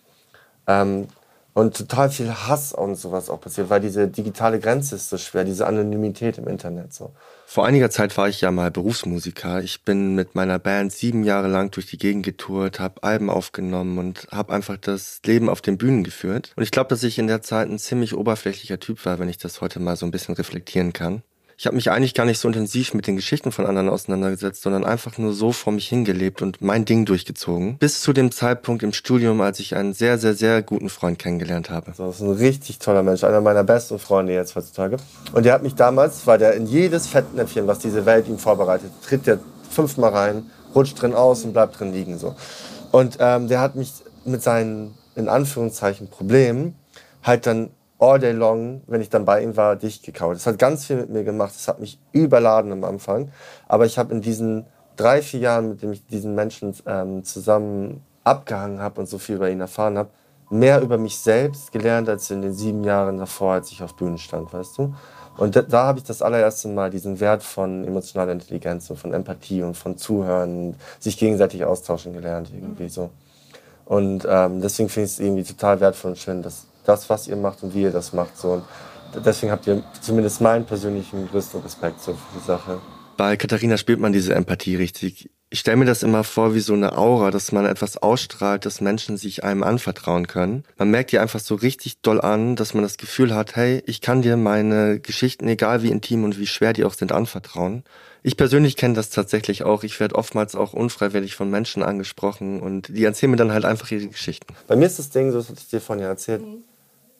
Ähm, und total viel Hass und sowas auch passiert, weil diese digitale Grenze ist so schwer, diese Anonymität im Internet so. Vor einiger Zeit war ich ja mal Berufsmusiker. Ich bin mit meiner Band sieben Jahre lang durch die Gegend getourt, habe Alben aufgenommen und habe einfach das Leben auf den Bühnen geführt. Und ich glaube, dass ich in der Zeit ein ziemlich oberflächlicher Typ war, wenn ich das heute mal so ein bisschen reflektieren kann. Ich habe mich eigentlich gar nicht so intensiv mit den Geschichten von anderen auseinandergesetzt, sondern einfach nur so vor mich hingelebt und mein Ding durchgezogen. Bis zu dem Zeitpunkt im Studium, als ich einen sehr, sehr, sehr guten Freund kennengelernt habe. Das ist ein richtig toller Mensch, einer meiner besten Freunde jetzt heutzutage. Und der hat mich damals, weil der in jedes Fettnäpfchen, was diese Welt ihm vorbereitet, tritt der fünfmal rein, rutscht drin aus und bleibt drin liegen so. Und ähm, der hat mich mit seinen, in Anführungszeichen, Problemen halt dann all day long, wenn ich dann bei ihm war, dicht gekaut. Das hat ganz viel mit mir gemacht. Das hat mich überladen am Anfang. Aber ich habe in diesen drei, vier Jahren, mit denen ich diesen Menschen ähm, zusammen abgehangen habe und so viel über ihn erfahren habe, mehr über mich selbst gelernt als in den sieben Jahren davor, als ich auf Bühnen stand, weißt du? Und da, da habe ich das allererste Mal diesen Wert von emotionaler Intelligenz und von Empathie und von Zuhören und sich gegenseitig austauschen gelernt, irgendwie so. Und ähm, deswegen finde ich es irgendwie total wertvoll und schön, dass das, was ihr macht und wie ihr das macht. So. Und deswegen habt ihr zumindest meinen persönlichen größten Respekt so für die Sache. Bei Katharina spielt man diese Empathie richtig. Ich stelle mir das immer vor wie so eine Aura, dass man etwas ausstrahlt, dass Menschen sich einem anvertrauen können. Man merkt dir einfach so richtig doll an, dass man das Gefühl hat, hey, ich kann dir meine Geschichten, egal wie intim und wie schwer die auch sind, anvertrauen. Ich persönlich kenne das tatsächlich auch. Ich werde oftmals auch unfreiwillig von Menschen angesprochen und die erzählen mir dann halt einfach ihre Geschichten. Bei mir ist das Ding, so das hatte ich dir vorhin ja erzählt, mhm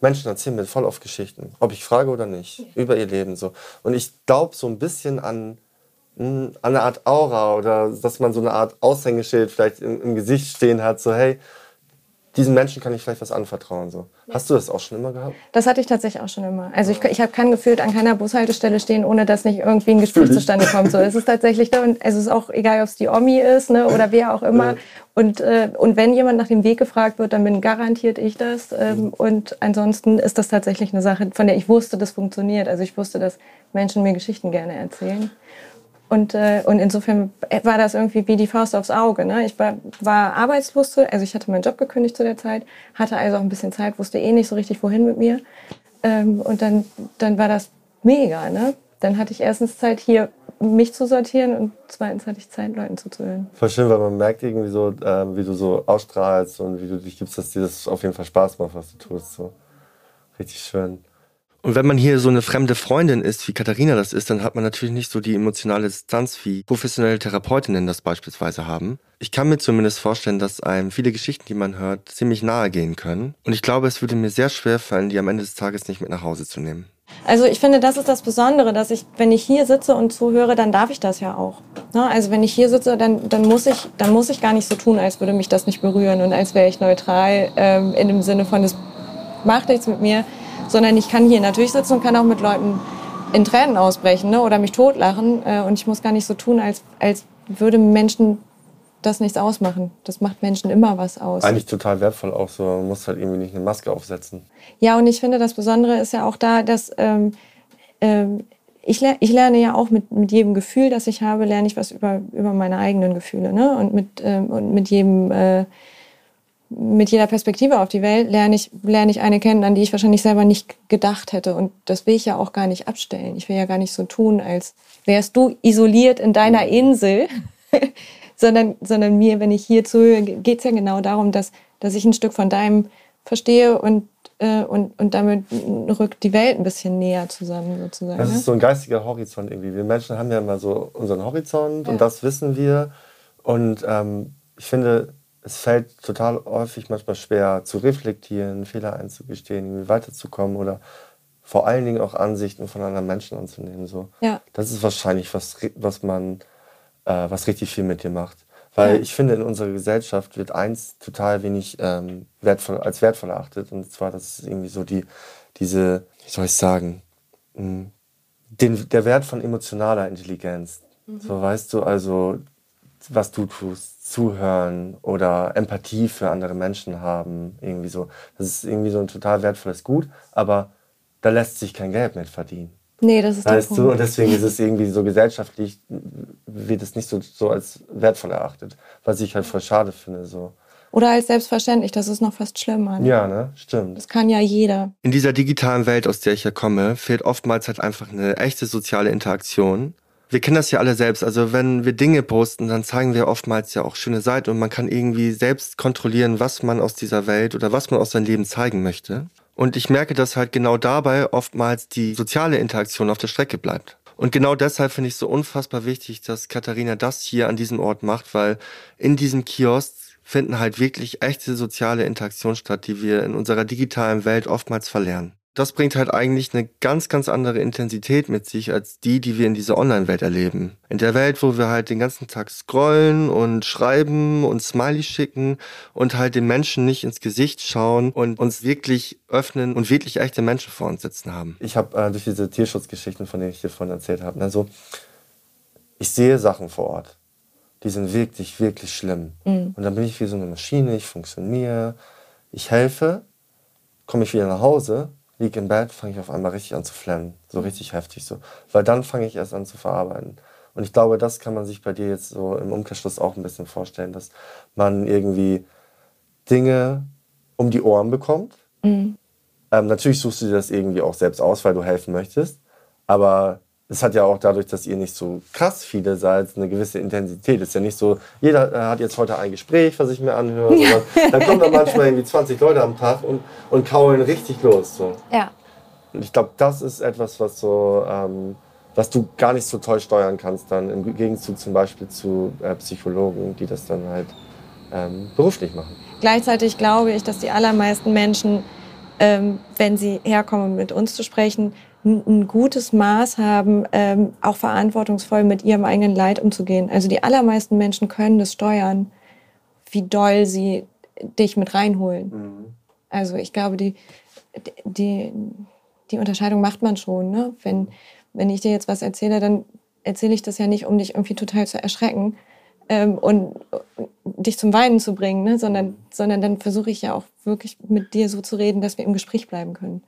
Menschen erzählen mir voll oft Geschichten, ob ich frage oder nicht, ja. über ihr Leben so. Und ich glaube so ein bisschen an, hm, an eine Art Aura oder dass man so eine Art Aushängeschild vielleicht im, im Gesicht stehen hat, so hey, diesen Menschen kann ich vielleicht was anvertrauen. So. Hast du das auch schon immer gehabt? Das hatte ich tatsächlich auch schon immer. Also ich, ich kann gefühlt an keiner Bushaltestelle stehen, ohne dass nicht irgendwie ein Gespräch zustande kommt. So, es ist tatsächlich da und es ist auch egal, ob es die Omi ist ne, oder wer auch immer. Ja. Und, äh, und wenn jemand nach dem Weg gefragt wird, dann bin garantiert ich das. Ähm, mhm. Und ansonsten ist das tatsächlich eine Sache, von der ich wusste, das funktioniert. Also ich wusste, dass Menschen mir Geschichten gerne erzählen. Und, äh, und insofern war das irgendwie wie die Faust aufs Auge. Ne? Ich war, war arbeitslos, also ich hatte meinen Job gekündigt zu der Zeit, hatte also auch ein bisschen Zeit, wusste eh nicht so richtig, wohin mit mir. Ähm, und dann, dann war das mega. Ne? Dann hatte ich erstens Zeit, hier mich zu sortieren und zweitens hatte ich Zeit, Leuten zuzuhören. Voll schön, weil man merkt irgendwie so, äh, wie du so ausstrahlst und wie du dich gibst, dass dir das auf jeden Fall Spaß macht, was du tust. So. Richtig schön. Und wenn man hier so eine fremde Freundin ist, wie Katharina das ist, dann hat man natürlich nicht so die emotionale Distanz, wie professionelle Therapeutinnen das beispielsweise haben. Ich kann mir zumindest vorstellen, dass einem viele Geschichten, die man hört, ziemlich nahe gehen können. Und ich glaube, es würde mir sehr schwer fallen, die am Ende des Tages nicht mit nach Hause zu nehmen. Also ich finde, das ist das Besondere, dass ich, wenn ich hier sitze und zuhöre, dann darf ich das ja auch. Ne? Also wenn ich hier sitze, dann, dann, muss ich, dann muss ich gar nicht so tun, als würde mich das nicht berühren und als wäre ich neutral ähm, in dem Sinne von, es macht nichts mit mir sondern ich kann hier natürlich sitzen und kann auch mit Leuten in Tränen ausbrechen ne? oder mich totlachen. Äh, und ich muss gar nicht so tun, als, als würde Menschen das nichts ausmachen. Das macht Menschen immer was aus. Eigentlich total wertvoll auch so. Man muss halt irgendwie nicht eine Maske aufsetzen. Ja, und ich finde, das Besondere ist ja auch da, dass ähm, ähm, ich, ler ich lerne ja auch mit, mit jedem Gefühl, das ich habe, lerne ich was über, über meine eigenen Gefühle. Ne? Und, mit, ähm, und mit jedem... Äh, mit jeder Perspektive auf die Welt lerne ich, lerne ich eine kennen, an die ich wahrscheinlich selber nicht gedacht hätte. Und das will ich ja auch gar nicht abstellen. Ich will ja gar nicht so tun, als wärst du isoliert in deiner Insel, sondern, sondern mir, wenn ich hier zuhöre, geht es ja genau darum, dass, dass ich ein Stück von deinem verstehe und, äh, und, und damit rückt die Welt ein bisschen näher zusammen sozusagen. Das ist ne? so ein geistiger Horizont irgendwie. Wir Menschen haben ja immer so unseren Horizont ja. und das wissen wir. Und ähm, ich finde, es fällt total häufig manchmal schwer zu reflektieren, Fehler einzugestehen, irgendwie weiterzukommen oder vor allen Dingen auch Ansichten von anderen Menschen anzunehmen. So. Ja. Das ist wahrscheinlich was, was man, äh, was richtig viel mit dir macht. Weil ja. ich finde, in unserer Gesellschaft wird eins total wenig ähm, wertvoll, als wertvoll erachtet. Und zwar, das ist irgendwie so die, diese, wie soll ich sagen, mh, hm, den, der Wert von emotionaler Intelligenz. Mhm. So weißt du, also was du tust, zuhören oder Empathie für andere Menschen haben, irgendwie so. Das ist irgendwie so ein total wertvolles Gut, aber da lässt sich kein Geld mit verdienen. Nee, das ist weißt du? Und deswegen ist es irgendwie so gesellschaftlich, wird es nicht so, so als wertvoll erachtet, was ich halt voll schade finde. So. Oder als selbstverständlich, das ist noch fast schlimmer. Ne? Ja, ne? Stimmt. Das kann ja jeder. In dieser digitalen Welt, aus der ich ja komme, fehlt oftmals halt einfach eine echte soziale Interaktion wir kennen das ja alle selbst. Also wenn wir Dinge posten, dann zeigen wir oftmals ja auch schöne Seiten und man kann irgendwie selbst kontrollieren, was man aus dieser Welt oder was man aus seinem Leben zeigen möchte. Und ich merke, dass halt genau dabei oftmals die soziale Interaktion auf der Strecke bleibt. Und genau deshalb finde ich es so unfassbar wichtig, dass Katharina das hier an diesem Ort macht, weil in diesem Kiosk finden halt wirklich echte soziale Interaktionen statt, die wir in unserer digitalen Welt oftmals verlernen das bringt halt eigentlich eine ganz, ganz andere Intensität mit sich als die, die wir in dieser Online-Welt erleben. In der Welt, wo wir halt den ganzen Tag scrollen und schreiben und Smiley schicken und halt den Menschen nicht ins Gesicht schauen und uns wirklich öffnen und wirklich echte Menschen vor uns sitzen haben. Ich habe äh, durch diese Tierschutzgeschichten, von denen ich dir vorhin erzählt habe, also ich sehe Sachen vor Ort. Die sind wirklich, wirklich schlimm. Mhm. Und dann bin ich wie so eine Maschine, ich funktioniere, ich helfe, komme ich wieder nach Hause liege im Bett, fange ich auf einmal richtig an zu flennen. So richtig heftig so. Weil dann fange ich erst an zu verarbeiten. Und ich glaube, das kann man sich bei dir jetzt so im Umkehrschluss auch ein bisschen vorstellen, dass man irgendwie Dinge um die Ohren bekommt. Mhm. Ähm, natürlich suchst du dir das irgendwie auch selbst aus, weil du helfen möchtest. Aber es hat ja auch dadurch, dass ihr nicht so krass viele seid, eine gewisse Intensität. Es ist ja nicht so, jeder äh, hat jetzt heute ein Gespräch, was ich mir anhöre. Ja. Dann kommen da manchmal irgendwie 20 Leute am Tag und, und kaulen richtig los. So. Ja. Und ich glaube, das ist etwas, was so, ähm, was du gar nicht so toll steuern kannst, dann im Gegenzug zum Beispiel zu äh, Psychologen, die das dann halt ähm, beruflich machen. Gleichzeitig glaube ich, dass die allermeisten Menschen, ähm, wenn sie herkommen, mit uns zu sprechen, ein gutes Maß haben, ähm, auch verantwortungsvoll mit ihrem eigenen Leid umzugehen. Also die allermeisten Menschen können das steuern, wie doll sie dich mit reinholen. Mhm. Also ich glaube, die, die, die Unterscheidung macht man schon. Ne? Wenn, wenn ich dir jetzt was erzähle, dann erzähle ich das ja nicht, um dich irgendwie total zu erschrecken ähm, und dich zum Weinen zu bringen, ne? sondern, sondern dann versuche ich ja auch wirklich mit dir so zu reden, dass wir im Gespräch bleiben können.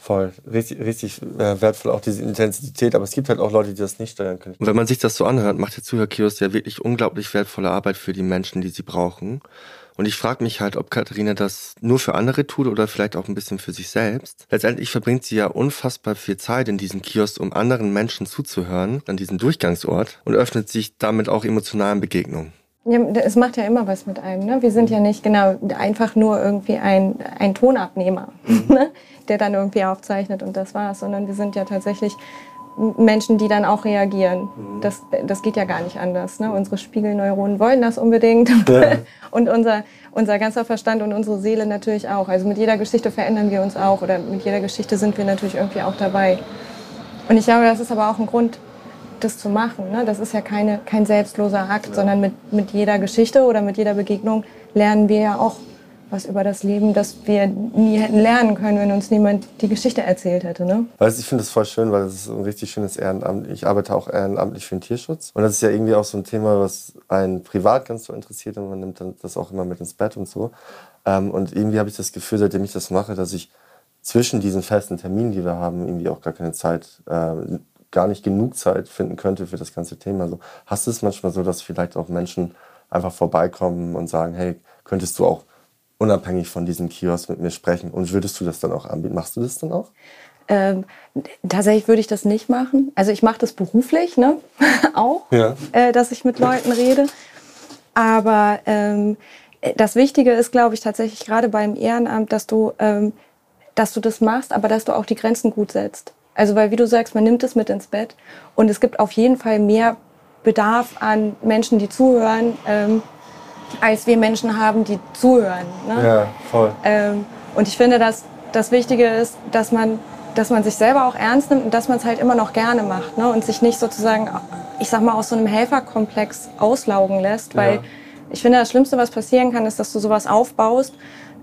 Voll, richtig, richtig äh, wertvoll auch diese Intensität, aber es gibt halt auch Leute, die das nicht steuern können. Und wenn man sich das so anhört, macht der Zuhörkiosk ja wirklich unglaublich wertvolle Arbeit für die Menschen, die sie brauchen. Und ich frage mich halt, ob Katharina das nur für andere tut oder vielleicht auch ein bisschen für sich selbst. Letztendlich verbringt sie ja unfassbar viel Zeit in diesem Kiosk, um anderen Menschen zuzuhören, an diesem Durchgangsort und öffnet sich damit auch emotionalen Begegnungen. Ja, es macht ja immer was mit einem. Ne? Wir sind ja nicht genau einfach nur irgendwie ein, ein Tonabnehmer, mhm. ne? der dann irgendwie aufzeichnet und das war's, sondern wir sind ja tatsächlich Menschen, die dann auch reagieren. Mhm. Das, das geht ja gar nicht anders. Ne? Unsere Spiegelneuronen wollen das unbedingt. Ja. und unser, unser ganzer Verstand und unsere Seele natürlich auch. Also mit jeder Geschichte verändern wir uns auch oder mit jeder Geschichte sind wir natürlich irgendwie auch dabei. Und ich glaube, das ist aber auch ein Grund, das zu machen. Ne? Das ist ja keine, kein selbstloser Akt, ja. sondern mit, mit jeder Geschichte oder mit jeder Begegnung lernen wir ja auch was über das Leben, das wir nie hätten lernen können, wenn uns niemand die Geschichte erzählt hätte. Ne? Weißt, ich finde das voll schön, weil es ist ein richtig schönes Ehrenamt. Ich arbeite auch ehrenamtlich für den Tierschutz. Und das ist ja irgendwie auch so ein Thema, was einen privat ganz so interessiert und man nimmt dann das auch immer mit ins Bett und so. Ähm, und irgendwie habe ich das Gefühl, seitdem ich das mache, dass ich zwischen diesen festen Terminen, die wir haben, irgendwie auch gar keine Zeit, äh, gar nicht genug Zeit finden könnte für das ganze Thema. So, hast du es manchmal so, dass vielleicht auch Menschen einfach vorbeikommen und sagen, hey, könntest du auch unabhängig von diesem Kiosk mit mir sprechen. Und würdest du das dann auch anbieten? Machst du das dann auch? Ähm, tatsächlich würde ich das nicht machen. Also ich mache das beruflich, ne? auch, ja. äh, dass ich mit Leuten rede. Aber ähm, das Wichtige ist, glaube ich, tatsächlich gerade beim Ehrenamt, dass du, ähm, dass du das machst, aber dass du auch die Grenzen gut setzt. Also weil, wie du sagst, man nimmt es mit ins Bett und es gibt auf jeden Fall mehr Bedarf an Menschen, die zuhören, ähm, als wir Menschen haben, die zuhören. Ne? Ja, voll. Ähm, und ich finde, dass das Wichtige ist, dass man, dass man sich selber auch ernst nimmt und dass man es halt immer noch gerne macht ne? und sich nicht sozusagen, ich sag mal, aus so einem Helferkomplex auslaugen lässt, weil ja. ich finde, das Schlimmste, was passieren kann, ist, dass du sowas aufbaust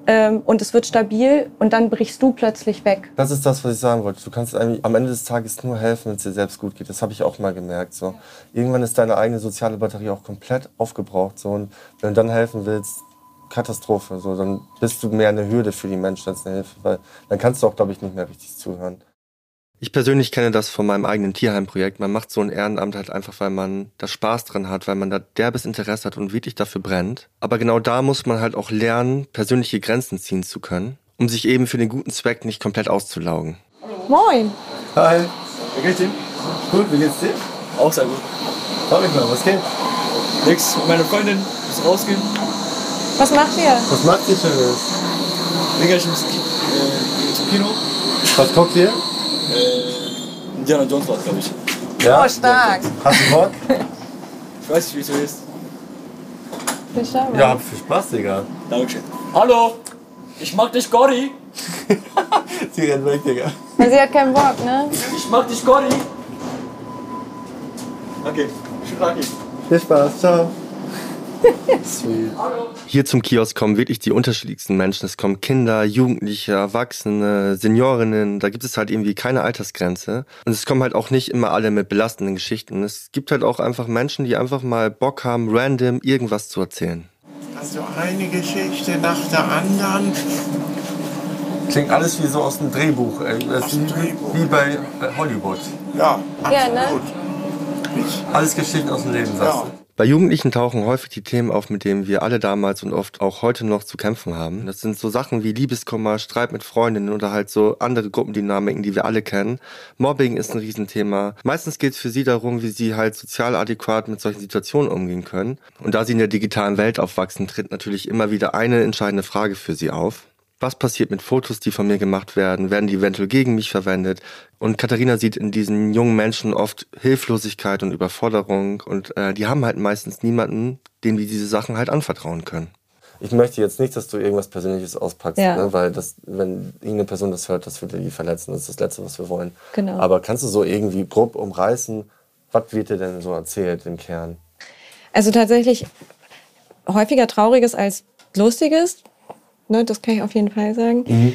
ähm, und es wird stabil und dann brichst du plötzlich weg. Das ist das, was ich sagen wollte. Du kannst eigentlich am Ende des Tages nur helfen, wenn es dir selbst gut geht. Das habe ich auch mal gemerkt. So. Irgendwann ist deine eigene soziale Batterie auch komplett aufgebraucht. So. Und wenn du dann helfen willst, Katastrophe. So. Dann bist du mehr eine Hürde für die Menschen als eine Hilfe. Weil dann kannst du auch, glaube ich, nicht mehr richtig zuhören. Ich persönlich kenne das von meinem eigenen Tierheimprojekt. Man macht so ein Ehrenamt halt einfach, weil man da Spaß dran hat, weil man da derbes Interesse hat und wirklich dafür brennt. Aber genau da muss man halt auch lernen, persönliche Grenzen ziehen zu können, um sich eben für den guten Zweck nicht komplett auszulaugen. Moin. Hi. Wie geht's dir? Gut, wie geht's dir? Auch sehr gut. Frag mich mal, was geht? Nix, meine Freundin muss rausgehen. Was macht ihr? Was macht ihr Schönes? Digga, ich muss äh, zum Kino. Was guckt ihr? Äh, Indiana Jones war glaube ich. Ja? Oh, stark. Hast du Bock? ich weiß nicht, wie es so ist. Ja, hab viel Spaß, Digga. Dankeschön. Hallo! Ich mag dich, Gotti! sie rennt weg, Digga. Ja, sie hat keinen Bock, ne? Ich mag dich, Gotti! Okay, schönen Tag Viel Spaß, ciao. Hier zum Kiosk kommen wirklich die unterschiedlichsten Menschen. Es kommen Kinder, Jugendliche, Erwachsene, Seniorinnen. Da gibt es halt irgendwie keine Altersgrenze. Und es kommen halt auch nicht immer alle mit belastenden Geschichten. Es gibt halt auch einfach Menschen, die einfach mal Bock haben, random irgendwas zu erzählen. Also eine Geschichte nach der anderen. Klingt alles wie so aus dem Drehbuch. Äh, aus dem Drehbuch. Wie bei äh, Hollywood. Ja, absolut. Ja, ne? Alles Geschichten aus dem Leben, sagst ja. du. Bei Jugendlichen tauchen häufig die Themen auf, mit denen wir alle damals und oft auch heute noch zu kämpfen haben. Das sind so Sachen wie Liebeskummer, Streit mit Freundinnen oder halt so andere Gruppendynamiken, die wir alle kennen. Mobbing ist ein Riesenthema. Meistens geht es für sie darum, wie sie halt sozial adäquat mit solchen Situationen umgehen können. Und da sie in der digitalen Welt aufwachsen, tritt natürlich immer wieder eine entscheidende Frage für sie auf was passiert mit Fotos, die von mir gemacht werden? Werden die eventuell gegen mich verwendet? Und Katharina sieht in diesen jungen Menschen oft Hilflosigkeit und Überforderung und äh, die haben halt meistens niemanden, dem die diese Sachen halt anvertrauen können. Ich möchte jetzt nicht, dass du irgendwas Persönliches auspackst, ja. ne? weil das, wenn irgendeine Person das hört, das würde die verletzen. Das ist das Letzte, was wir wollen. Genau. Aber kannst du so irgendwie grob umreißen, was wird dir denn so erzählt im Kern? Also tatsächlich häufiger Trauriges als lustig ist. Ne, das kann ich auf jeden Fall sagen. Mhm.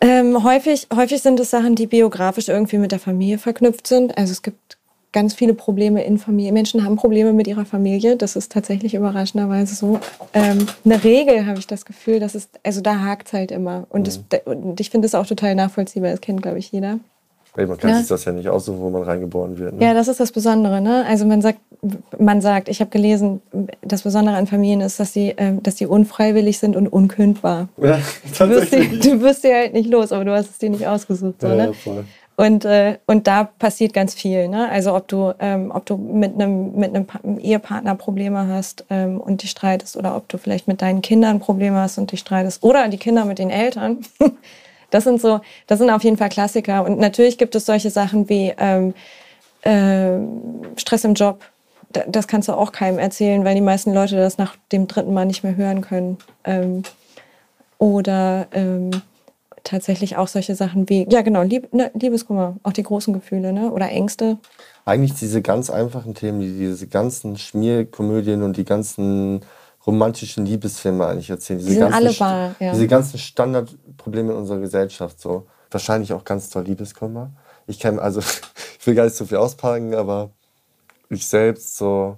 Ähm, häufig, häufig sind es Sachen, die biografisch irgendwie mit der Familie verknüpft sind. Also es gibt ganz viele Probleme in Familie. Menschen haben Probleme mit ihrer Familie. Das ist tatsächlich überraschenderweise so. Ähm, eine Regel habe ich das Gefühl, dass es, also da hakt es halt immer. Und, mhm. das, und ich finde es auch total nachvollziehbar. Das kennt, glaube ich, jeder. Man kann ja. sich das ja nicht aussuchen, wo man reingeboren wird. Ne? Ja, das ist das Besondere. Ne? Also man sagt, man sagt, ich habe gelesen, das Besondere an Familien ist, dass sie, äh, dass die unfreiwillig sind und unkündbar. Ja, du, wirst die, du wirst dir halt nicht los, aber du hast es dir nicht ausgesucht. So, ja, ne? voll. Und, äh, und da passiert ganz viel. Ne? Also ob du, ähm, ob du mit einem mit einem Ehepartner Probleme hast ähm, und dich streitest oder ob du vielleicht mit deinen Kindern Probleme hast und dich streitest oder die Kinder mit den Eltern. das sind so, das sind auf jeden Fall Klassiker. Und natürlich gibt es solche Sachen wie ähm, äh, Stress im Job. Das kannst du auch keinem erzählen, weil die meisten Leute das nach dem dritten Mal nicht mehr hören können. Ähm, oder ähm, tatsächlich auch solche Sachen wie, ja genau, Lieb, ne, Liebeskummer, auch die großen Gefühle ne? oder Ängste. Eigentlich diese ganz einfachen Themen, die diese ganzen Schmierkomödien und die ganzen romantischen Liebesfilme eigentlich erzählen. Diese die sind alle wahr, ja. Diese ganzen Standardprobleme in unserer Gesellschaft so. Wahrscheinlich auch ganz toll Liebeskummer. Ich kenne, also ich will gar nicht so viel auspacken, aber ich selbst so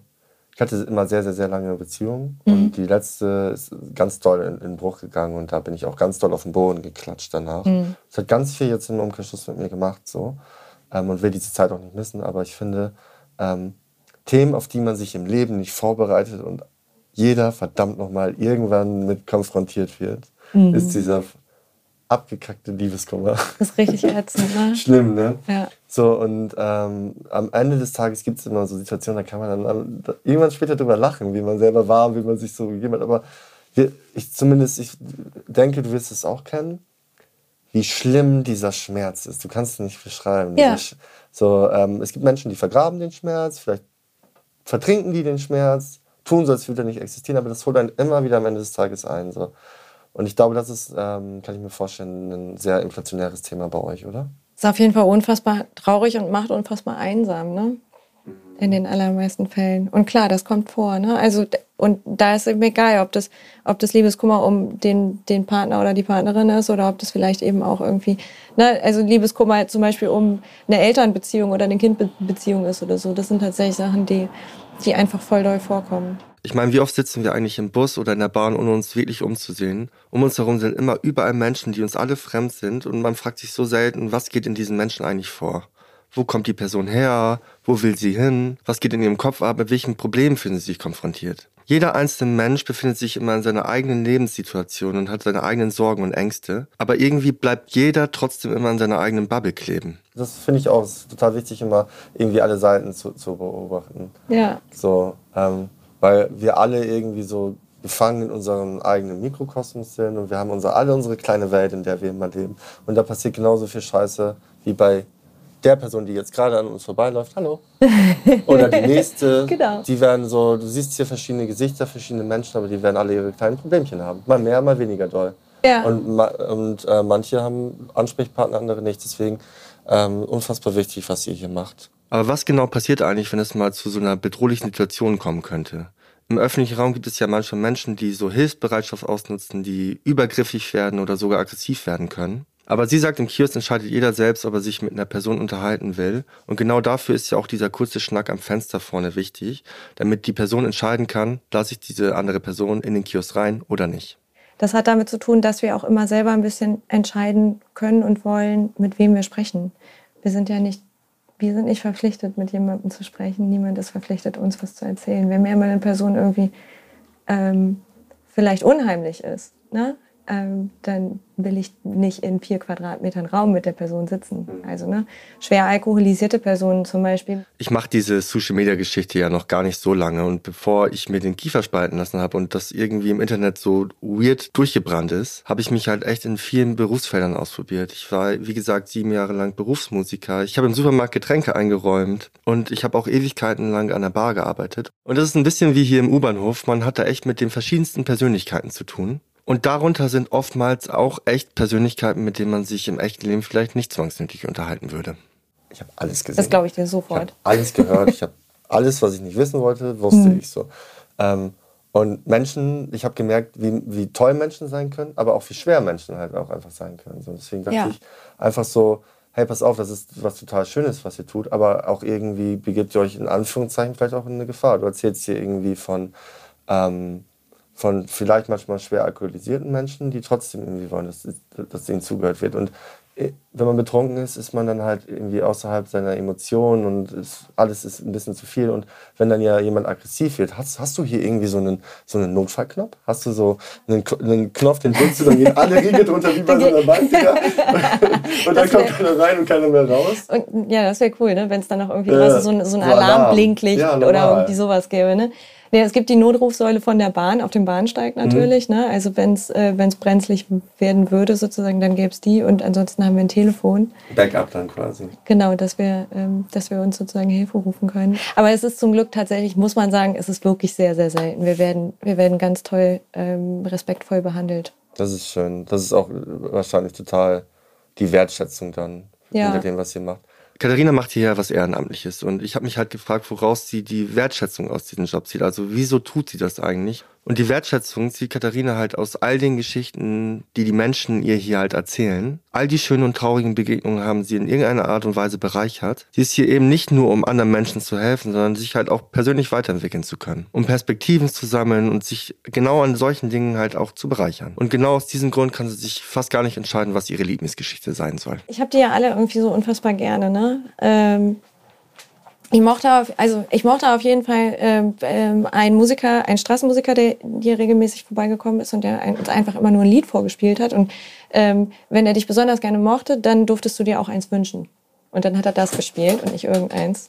ich hatte immer sehr, sehr, sehr lange Beziehungen mhm. und die letzte ist ganz doll in, in Bruch gegangen und da bin ich auch ganz doll auf den Boden geklatscht danach. Mhm. Es hat ganz viel jetzt im Umkehrschluss mit mir gemacht so ähm, und will diese Zeit auch nicht missen, aber ich finde ähm, Themen, auf die man sich im Leben nicht vorbereitet und jeder verdammt nochmal irgendwann mit konfrontiert wird, mhm. ist dieser abgekackte Liebeskummer. Das ist richtig ätzend, ne? Schlimm, ne? Ja. So, und ähm, am Ende des Tages gibt es immer so Situationen, da kann man dann irgendwann später drüber lachen, wie man selber war, wie man sich so gegeben hat. Aber wir, ich zumindest, ich denke, du wirst es auch kennen, wie schlimm dieser Schmerz ist. Du kannst es nicht beschreiben. Ja. So, ähm, es gibt Menschen, die vergraben den Schmerz, vielleicht vertrinken die den Schmerz, tun so, als würde er nicht existieren, aber das holt einen immer wieder am Ende des Tages ein. So. Und ich glaube, das ist, ähm, kann ich mir vorstellen, ein sehr inflationäres Thema bei euch, oder? Ist auf jeden Fall unfassbar traurig und macht unfassbar einsam, ne? In den allermeisten Fällen. Und klar, das kommt vor, ne? Also, und da ist eben egal, ob das, ob das Liebeskummer um den, den Partner oder die Partnerin ist oder ob das vielleicht eben auch irgendwie, ne? Also Liebeskummer zum Beispiel um eine Elternbeziehung oder eine Kindbeziehung ist oder so. Das sind tatsächlich Sachen, die, die einfach voll doll vorkommen. Ich meine, wie oft sitzen wir eigentlich im Bus oder in der Bahn, ohne uns wirklich umzusehen? Um uns herum sind immer überall Menschen, die uns alle fremd sind und man fragt sich so selten, was geht in diesen Menschen eigentlich vor? Wo kommt die Person her? Wo will sie hin? Was geht in ihrem Kopf ab? Mit welchen Problemen fühlen sie sich konfrontiert? Jeder einzelne Mensch befindet sich immer in seiner eigenen Lebenssituation und hat seine eigenen Sorgen und Ängste. Aber irgendwie bleibt jeder trotzdem immer in seiner eigenen Bubble kleben. Das finde ich auch total wichtig, immer irgendwie alle Seiten zu, zu beobachten. Ja. So, ähm, weil wir alle irgendwie so gefangen in unserem eigenen Mikrokosmos sind und wir haben unsere, alle unsere kleine Welt, in der wir immer leben. Und da passiert genauso viel Scheiße wie bei der Person, die jetzt gerade an uns vorbeiläuft. Hallo. Oder die nächste. genau. Die werden so, du siehst hier verschiedene Gesichter, verschiedene Menschen, aber die werden alle ihre kleinen Problemchen haben. Mal mehr, mal weniger doll. Ja. Und, und äh, manche haben Ansprechpartner, andere nicht. Deswegen ähm, unfassbar wichtig, was ihr hier macht. Aber was genau passiert eigentlich, wenn es mal zu so einer bedrohlichen Situation kommen könnte? Im öffentlichen Raum gibt es ja manchmal Menschen, die so Hilfsbereitschaft ausnutzen, die übergriffig werden oder sogar aggressiv werden können. Aber sie sagt, im Kiosk entscheidet jeder selbst, ob er sich mit einer Person unterhalten will. Und genau dafür ist ja auch dieser kurze Schnack am Fenster vorne wichtig, damit die Person entscheiden kann, lasse ich diese andere Person in den Kiosk rein oder nicht. Das hat damit zu tun, dass wir auch immer selber ein bisschen entscheiden können und wollen, mit wem wir sprechen. Wir sind ja nicht wir sind nicht verpflichtet, mit jemandem zu sprechen. Niemand ist verpflichtet, uns was zu erzählen. Wenn mir mal eine Person irgendwie ähm, vielleicht unheimlich ist, ne? Ähm, dann will ich nicht in vier Quadratmetern Raum mit der Person sitzen. Mhm. Also ne, schwer alkoholisierte Personen zum Beispiel. Ich mache diese Social-Media-Geschichte ja noch gar nicht so lange und bevor ich mir den Kiefer spalten lassen habe und das irgendwie im Internet so weird durchgebrannt ist, habe ich mich halt echt in vielen Berufsfeldern ausprobiert. Ich war, wie gesagt, sieben Jahre lang Berufsmusiker. Ich habe im Supermarkt Getränke eingeräumt und ich habe auch Ewigkeiten lang an der Bar gearbeitet. Und das ist ein bisschen wie hier im U-Bahnhof. Man hat da echt mit den verschiedensten Persönlichkeiten zu tun. Und darunter sind oftmals auch echt Persönlichkeiten, mit denen man sich im echten Leben vielleicht nicht zwangsnötig unterhalten würde. Ich habe alles gesehen. Das glaube ich dir sofort. Ich alles gehört. ich habe alles, was ich nicht wissen wollte, wusste hm. ich so. Ähm, Und Menschen, ich habe gemerkt, wie, wie toll Menschen sein können, aber auch wie schwer Menschen halt auch einfach sein können. So, deswegen dachte ja. ich einfach so, hey, pass auf, das ist was total Schönes, was ihr tut, aber auch irgendwie begebt ihr euch in Anführungszeichen vielleicht auch in eine Gefahr. Du erzählst hier irgendwie von, ähm, von vielleicht manchmal schwer alkoholisierten Menschen, die trotzdem irgendwie wollen, dass, dass ihnen zugehört wird. Und wenn man betrunken ist, ist man dann halt irgendwie außerhalb seiner Emotionen und ist, alles ist ein bisschen zu viel. Und wenn dann ja jemand aggressiv wird, hast, hast du hier irgendwie so einen, so einen Notfallknopf? Hast du so einen, einen Knopf, den drückst du, dann gehen alle Riegel drunter wie bei so einer Bank, und dann kommt keiner rein und keiner mehr raus. Und, ja, das wäre cool, ne? wenn es dann noch irgendwie äh, so, so ein Alarm, Alarmblinklicht ja, oder irgendwie sowas gäbe. Ne? Nee, es gibt die Notrufsäule von der Bahn auf dem Bahnsteig mhm. natürlich. Mhm. Ne? Also wenn es äh, brenzlig werden würde sozusagen, dann gäbe es die. Und ansonsten haben wir ein Telefon. Backup dann quasi. Genau, dass wir, ähm, dass wir uns sozusagen Hilfe rufen können. Aber es ist zum Glück tatsächlich, muss man sagen, es ist wirklich sehr, sehr selten. Wir werden, wir werden ganz toll, ähm, respektvoll behandelt. Das ist schön. Das ist auch wahrscheinlich total die Wertschätzung dann ja. hinter dem, was ihr macht. Katharina macht hier ja was Ehrenamtliches und ich habe mich halt gefragt, woraus sie die Wertschätzung aus diesem Job zieht. Also wieso tut sie das eigentlich? Und die Wertschätzung zieht Katharina halt aus all den Geschichten, die die Menschen ihr hier halt erzählen. All die schönen und traurigen Begegnungen haben sie in irgendeiner Art und Weise bereichert. Sie ist hier eben nicht nur, um anderen Menschen zu helfen, sondern sich halt auch persönlich weiterentwickeln zu können. Um Perspektiven zu sammeln und sich genau an solchen Dingen halt auch zu bereichern. Und genau aus diesem Grund kann sie sich fast gar nicht entscheiden, was ihre Lieblingsgeschichte sein soll. Ich habe die ja alle irgendwie so unfassbar gerne, ne? Ähm ich mochte auf, also ich mochte auf jeden Fall ähm, ähm, einen Musiker, einen Straßenmusiker, der hier regelmäßig vorbeigekommen ist und der uns einfach immer nur ein Lied vorgespielt hat. Und ähm, wenn er dich besonders gerne mochte, dann durftest du dir auch eins wünschen. Und dann hat er das gespielt und nicht irgendeins.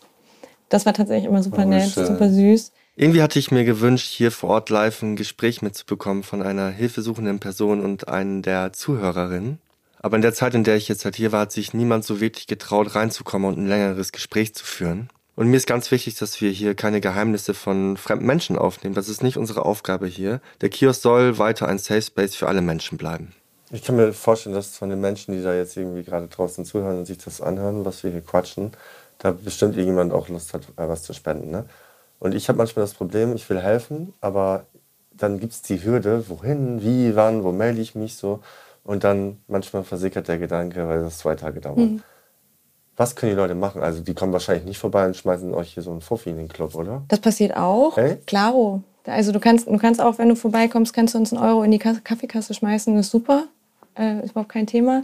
Das war tatsächlich immer super oh, nett, schön. super süß. Irgendwie hatte ich mir gewünscht, hier vor Ort live ein Gespräch mitzubekommen von einer hilfesuchenden Person und einen der Zuhörerinnen. Aber in der Zeit, in der ich jetzt halt hier war, hat sich niemand so wirklich getraut, reinzukommen und ein längeres Gespräch zu führen. Und mir ist ganz wichtig, dass wir hier keine Geheimnisse von fremden Menschen aufnehmen. Das ist nicht unsere Aufgabe hier. Der Kiosk soll weiter ein Safe Space für alle Menschen bleiben. Ich kann mir vorstellen, dass von den Menschen, die da jetzt irgendwie gerade draußen zuhören und sich das anhören, was wir hier quatschen, da bestimmt irgendjemand auch Lust hat, äh, was zu spenden. Ne? Und ich habe manchmal das Problem, ich will helfen, aber dann gibt es die Hürde, wohin, wie, wann, wo melde ich mich so. Und dann manchmal versickert der Gedanke, weil das zwei Tage dauert. Mhm. Was können die Leute machen? Also die kommen wahrscheinlich nicht vorbei und schmeißen euch hier so einen Fuffi in den Club, oder? Das passiert auch. Hey? Klaro. Also du kannst, du kannst auch, wenn du vorbeikommst, kannst du uns einen Euro in die Kaffeekasse schmeißen. Das ist super. Äh, ist überhaupt kein Thema.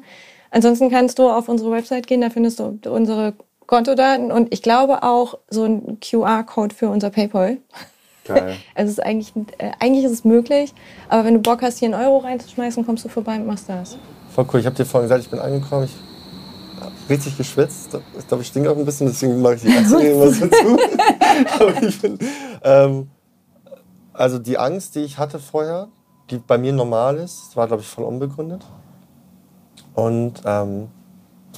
Ansonsten kannst du auf unsere Website gehen, da findest du unsere Kontodaten und ich glaube auch so ein QR-Code für unser PayPal. Geil. Also es ist eigentlich, äh, eigentlich ist es möglich, aber wenn du Bock hast, hier einen Euro reinzuschmeißen, kommst du vorbei und machst das. Voll cool. Ich habe dir vorhin gesagt, ich bin angekommen. Ich richtig geschwitzt. Ich glaube, ich stinke auch ein bisschen, deswegen mache ich die Angst immer so zu. Aber ich bin, ähm, also die Angst, die ich hatte vorher, die bei mir normal ist, war, glaube ich, voll unbegründet. Und ähm,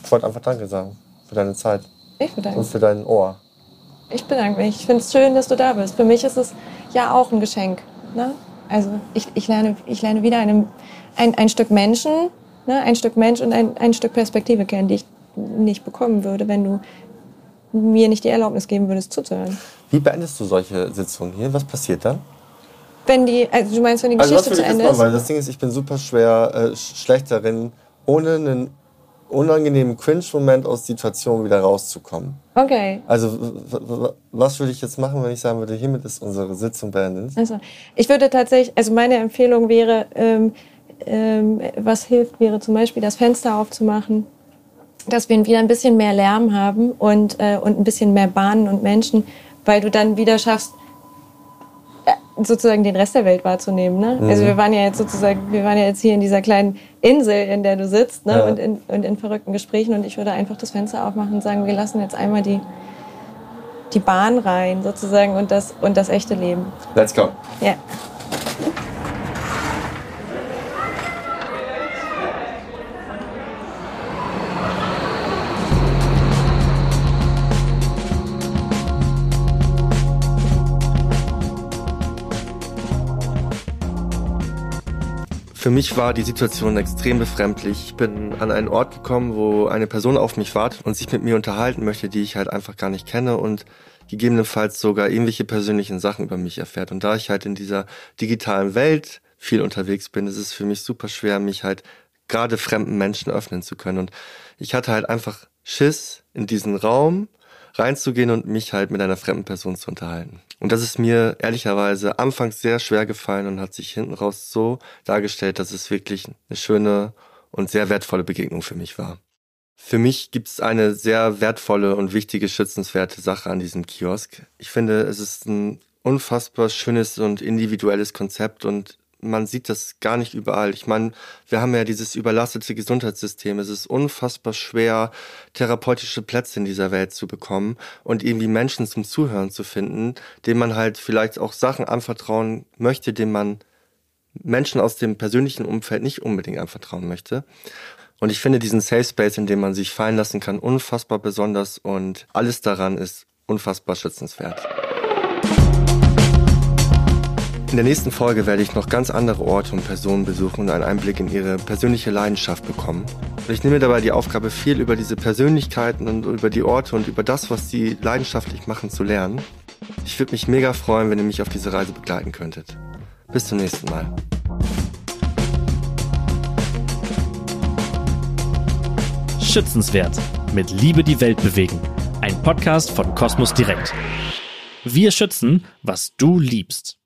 ich wollte einfach Danke sagen für deine Zeit. Ich bedanke mich. Und für dein Ohr. Ich bedanke mich. Ich finde es schön, dass du da bist. Für mich ist es ja auch ein Geschenk. Ne? Also ich, ich, lerne, ich lerne wieder einem, ein, ein Stück Menschen, ne? ein Stück Mensch und ein, ein Stück Perspektive kennen, die ich nicht bekommen würde, wenn du mir nicht die Erlaubnis geben würdest, zuzuhören. Wie beendest du solche Sitzungen hier? Was passiert dann? Wenn die, also du meinst, wenn die also Geschichte zu Ende ist? Weil das Ding ist, ich bin super schwer, äh, schlecht darin, ohne einen unangenehmen Cringe-Moment aus Situationen wieder rauszukommen. Okay. Also was würde ich jetzt machen, wenn ich sagen würde, hiermit ist unsere Sitzung beendet? Also ich würde tatsächlich, also meine Empfehlung wäre, ähm, ähm, was hilft, wäre zum Beispiel das Fenster aufzumachen dass wir wieder ein bisschen mehr Lärm haben und, äh, und ein bisschen mehr Bahnen und Menschen, weil du dann wieder schaffst, äh, sozusagen den Rest der Welt wahrzunehmen. Ne? Mhm. Also wir waren ja jetzt sozusagen, wir waren ja jetzt hier in dieser kleinen Insel, in der du sitzt ne? Ja. und, in, und in verrückten Gesprächen und ich würde einfach das Fenster aufmachen und sagen, wir lassen jetzt einmal die, die Bahn rein sozusagen und das, und das echte Leben. Let's go. Ja. Für mich war die Situation extrem befremdlich. Ich bin an einen Ort gekommen, wo eine Person auf mich wartet und sich mit mir unterhalten möchte, die ich halt einfach gar nicht kenne und gegebenenfalls sogar irgendwelche persönlichen Sachen über mich erfährt. Und da ich halt in dieser digitalen Welt viel unterwegs bin, ist es für mich super schwer, mich halt gerade fremden Menschen öffnen zu können. Und ich hatte halt einfach Schiss, in diesen Raum reinzugehen und mich halt mit einer fremden Person zu unterhalten. Und das ist mir ehrlicherweise anfangs sehr schwer gefallen und hat sich hinten raus so dargestellt, dass es wirklich eine schöne und sehr wertvolle Begegnung für mich war. Für mich gibt es eine sehr wertvolle und wichtige, schützenswerte Sache an diesem Kiosk. Ich finde, es ist ein unfassbar schönes und individuelles Konzept und man sieht das gar nicht überall. Ich meine, wir haben ja dieses überlastete Gesundheitssystem. Es ist unfassbar schwer, therapeutische Plätze in dieser Welt zu bekommen und irgendwie Menschen zum Zuhören zu finden, denen man halt vielleicht auch Sachen anvertrauen möchte, denen man Menschen aus dem persönlichen Umfeld nicht unbedingt anvertrauen möchte. Und ich finde diesen Safe Space, in dem man sich fallen lassen kann, unfassbar besonders und alles daran ist unfassbar schützenswert. In der nächsten Folge werde ich noch ganz andere Orte und Personen besuchen und einen Einblick in ihre persönliche Leidenschaft bekommen. Und ich nehme dabei die Aufgabe, viel über diese Persönlichkeiten und über die Orte und über das, was sie leidenschaftlich machen, zu lernen. Ich würde mich mega freuen, wenn ihr mich auf diese Reise begleiten könntet. Bis zum nächsten Mal. Schützenswert. Mit Liebe die Welt bewegen. Ein Podcast von Kosmos Direkt. Wir schützen, was du liebst.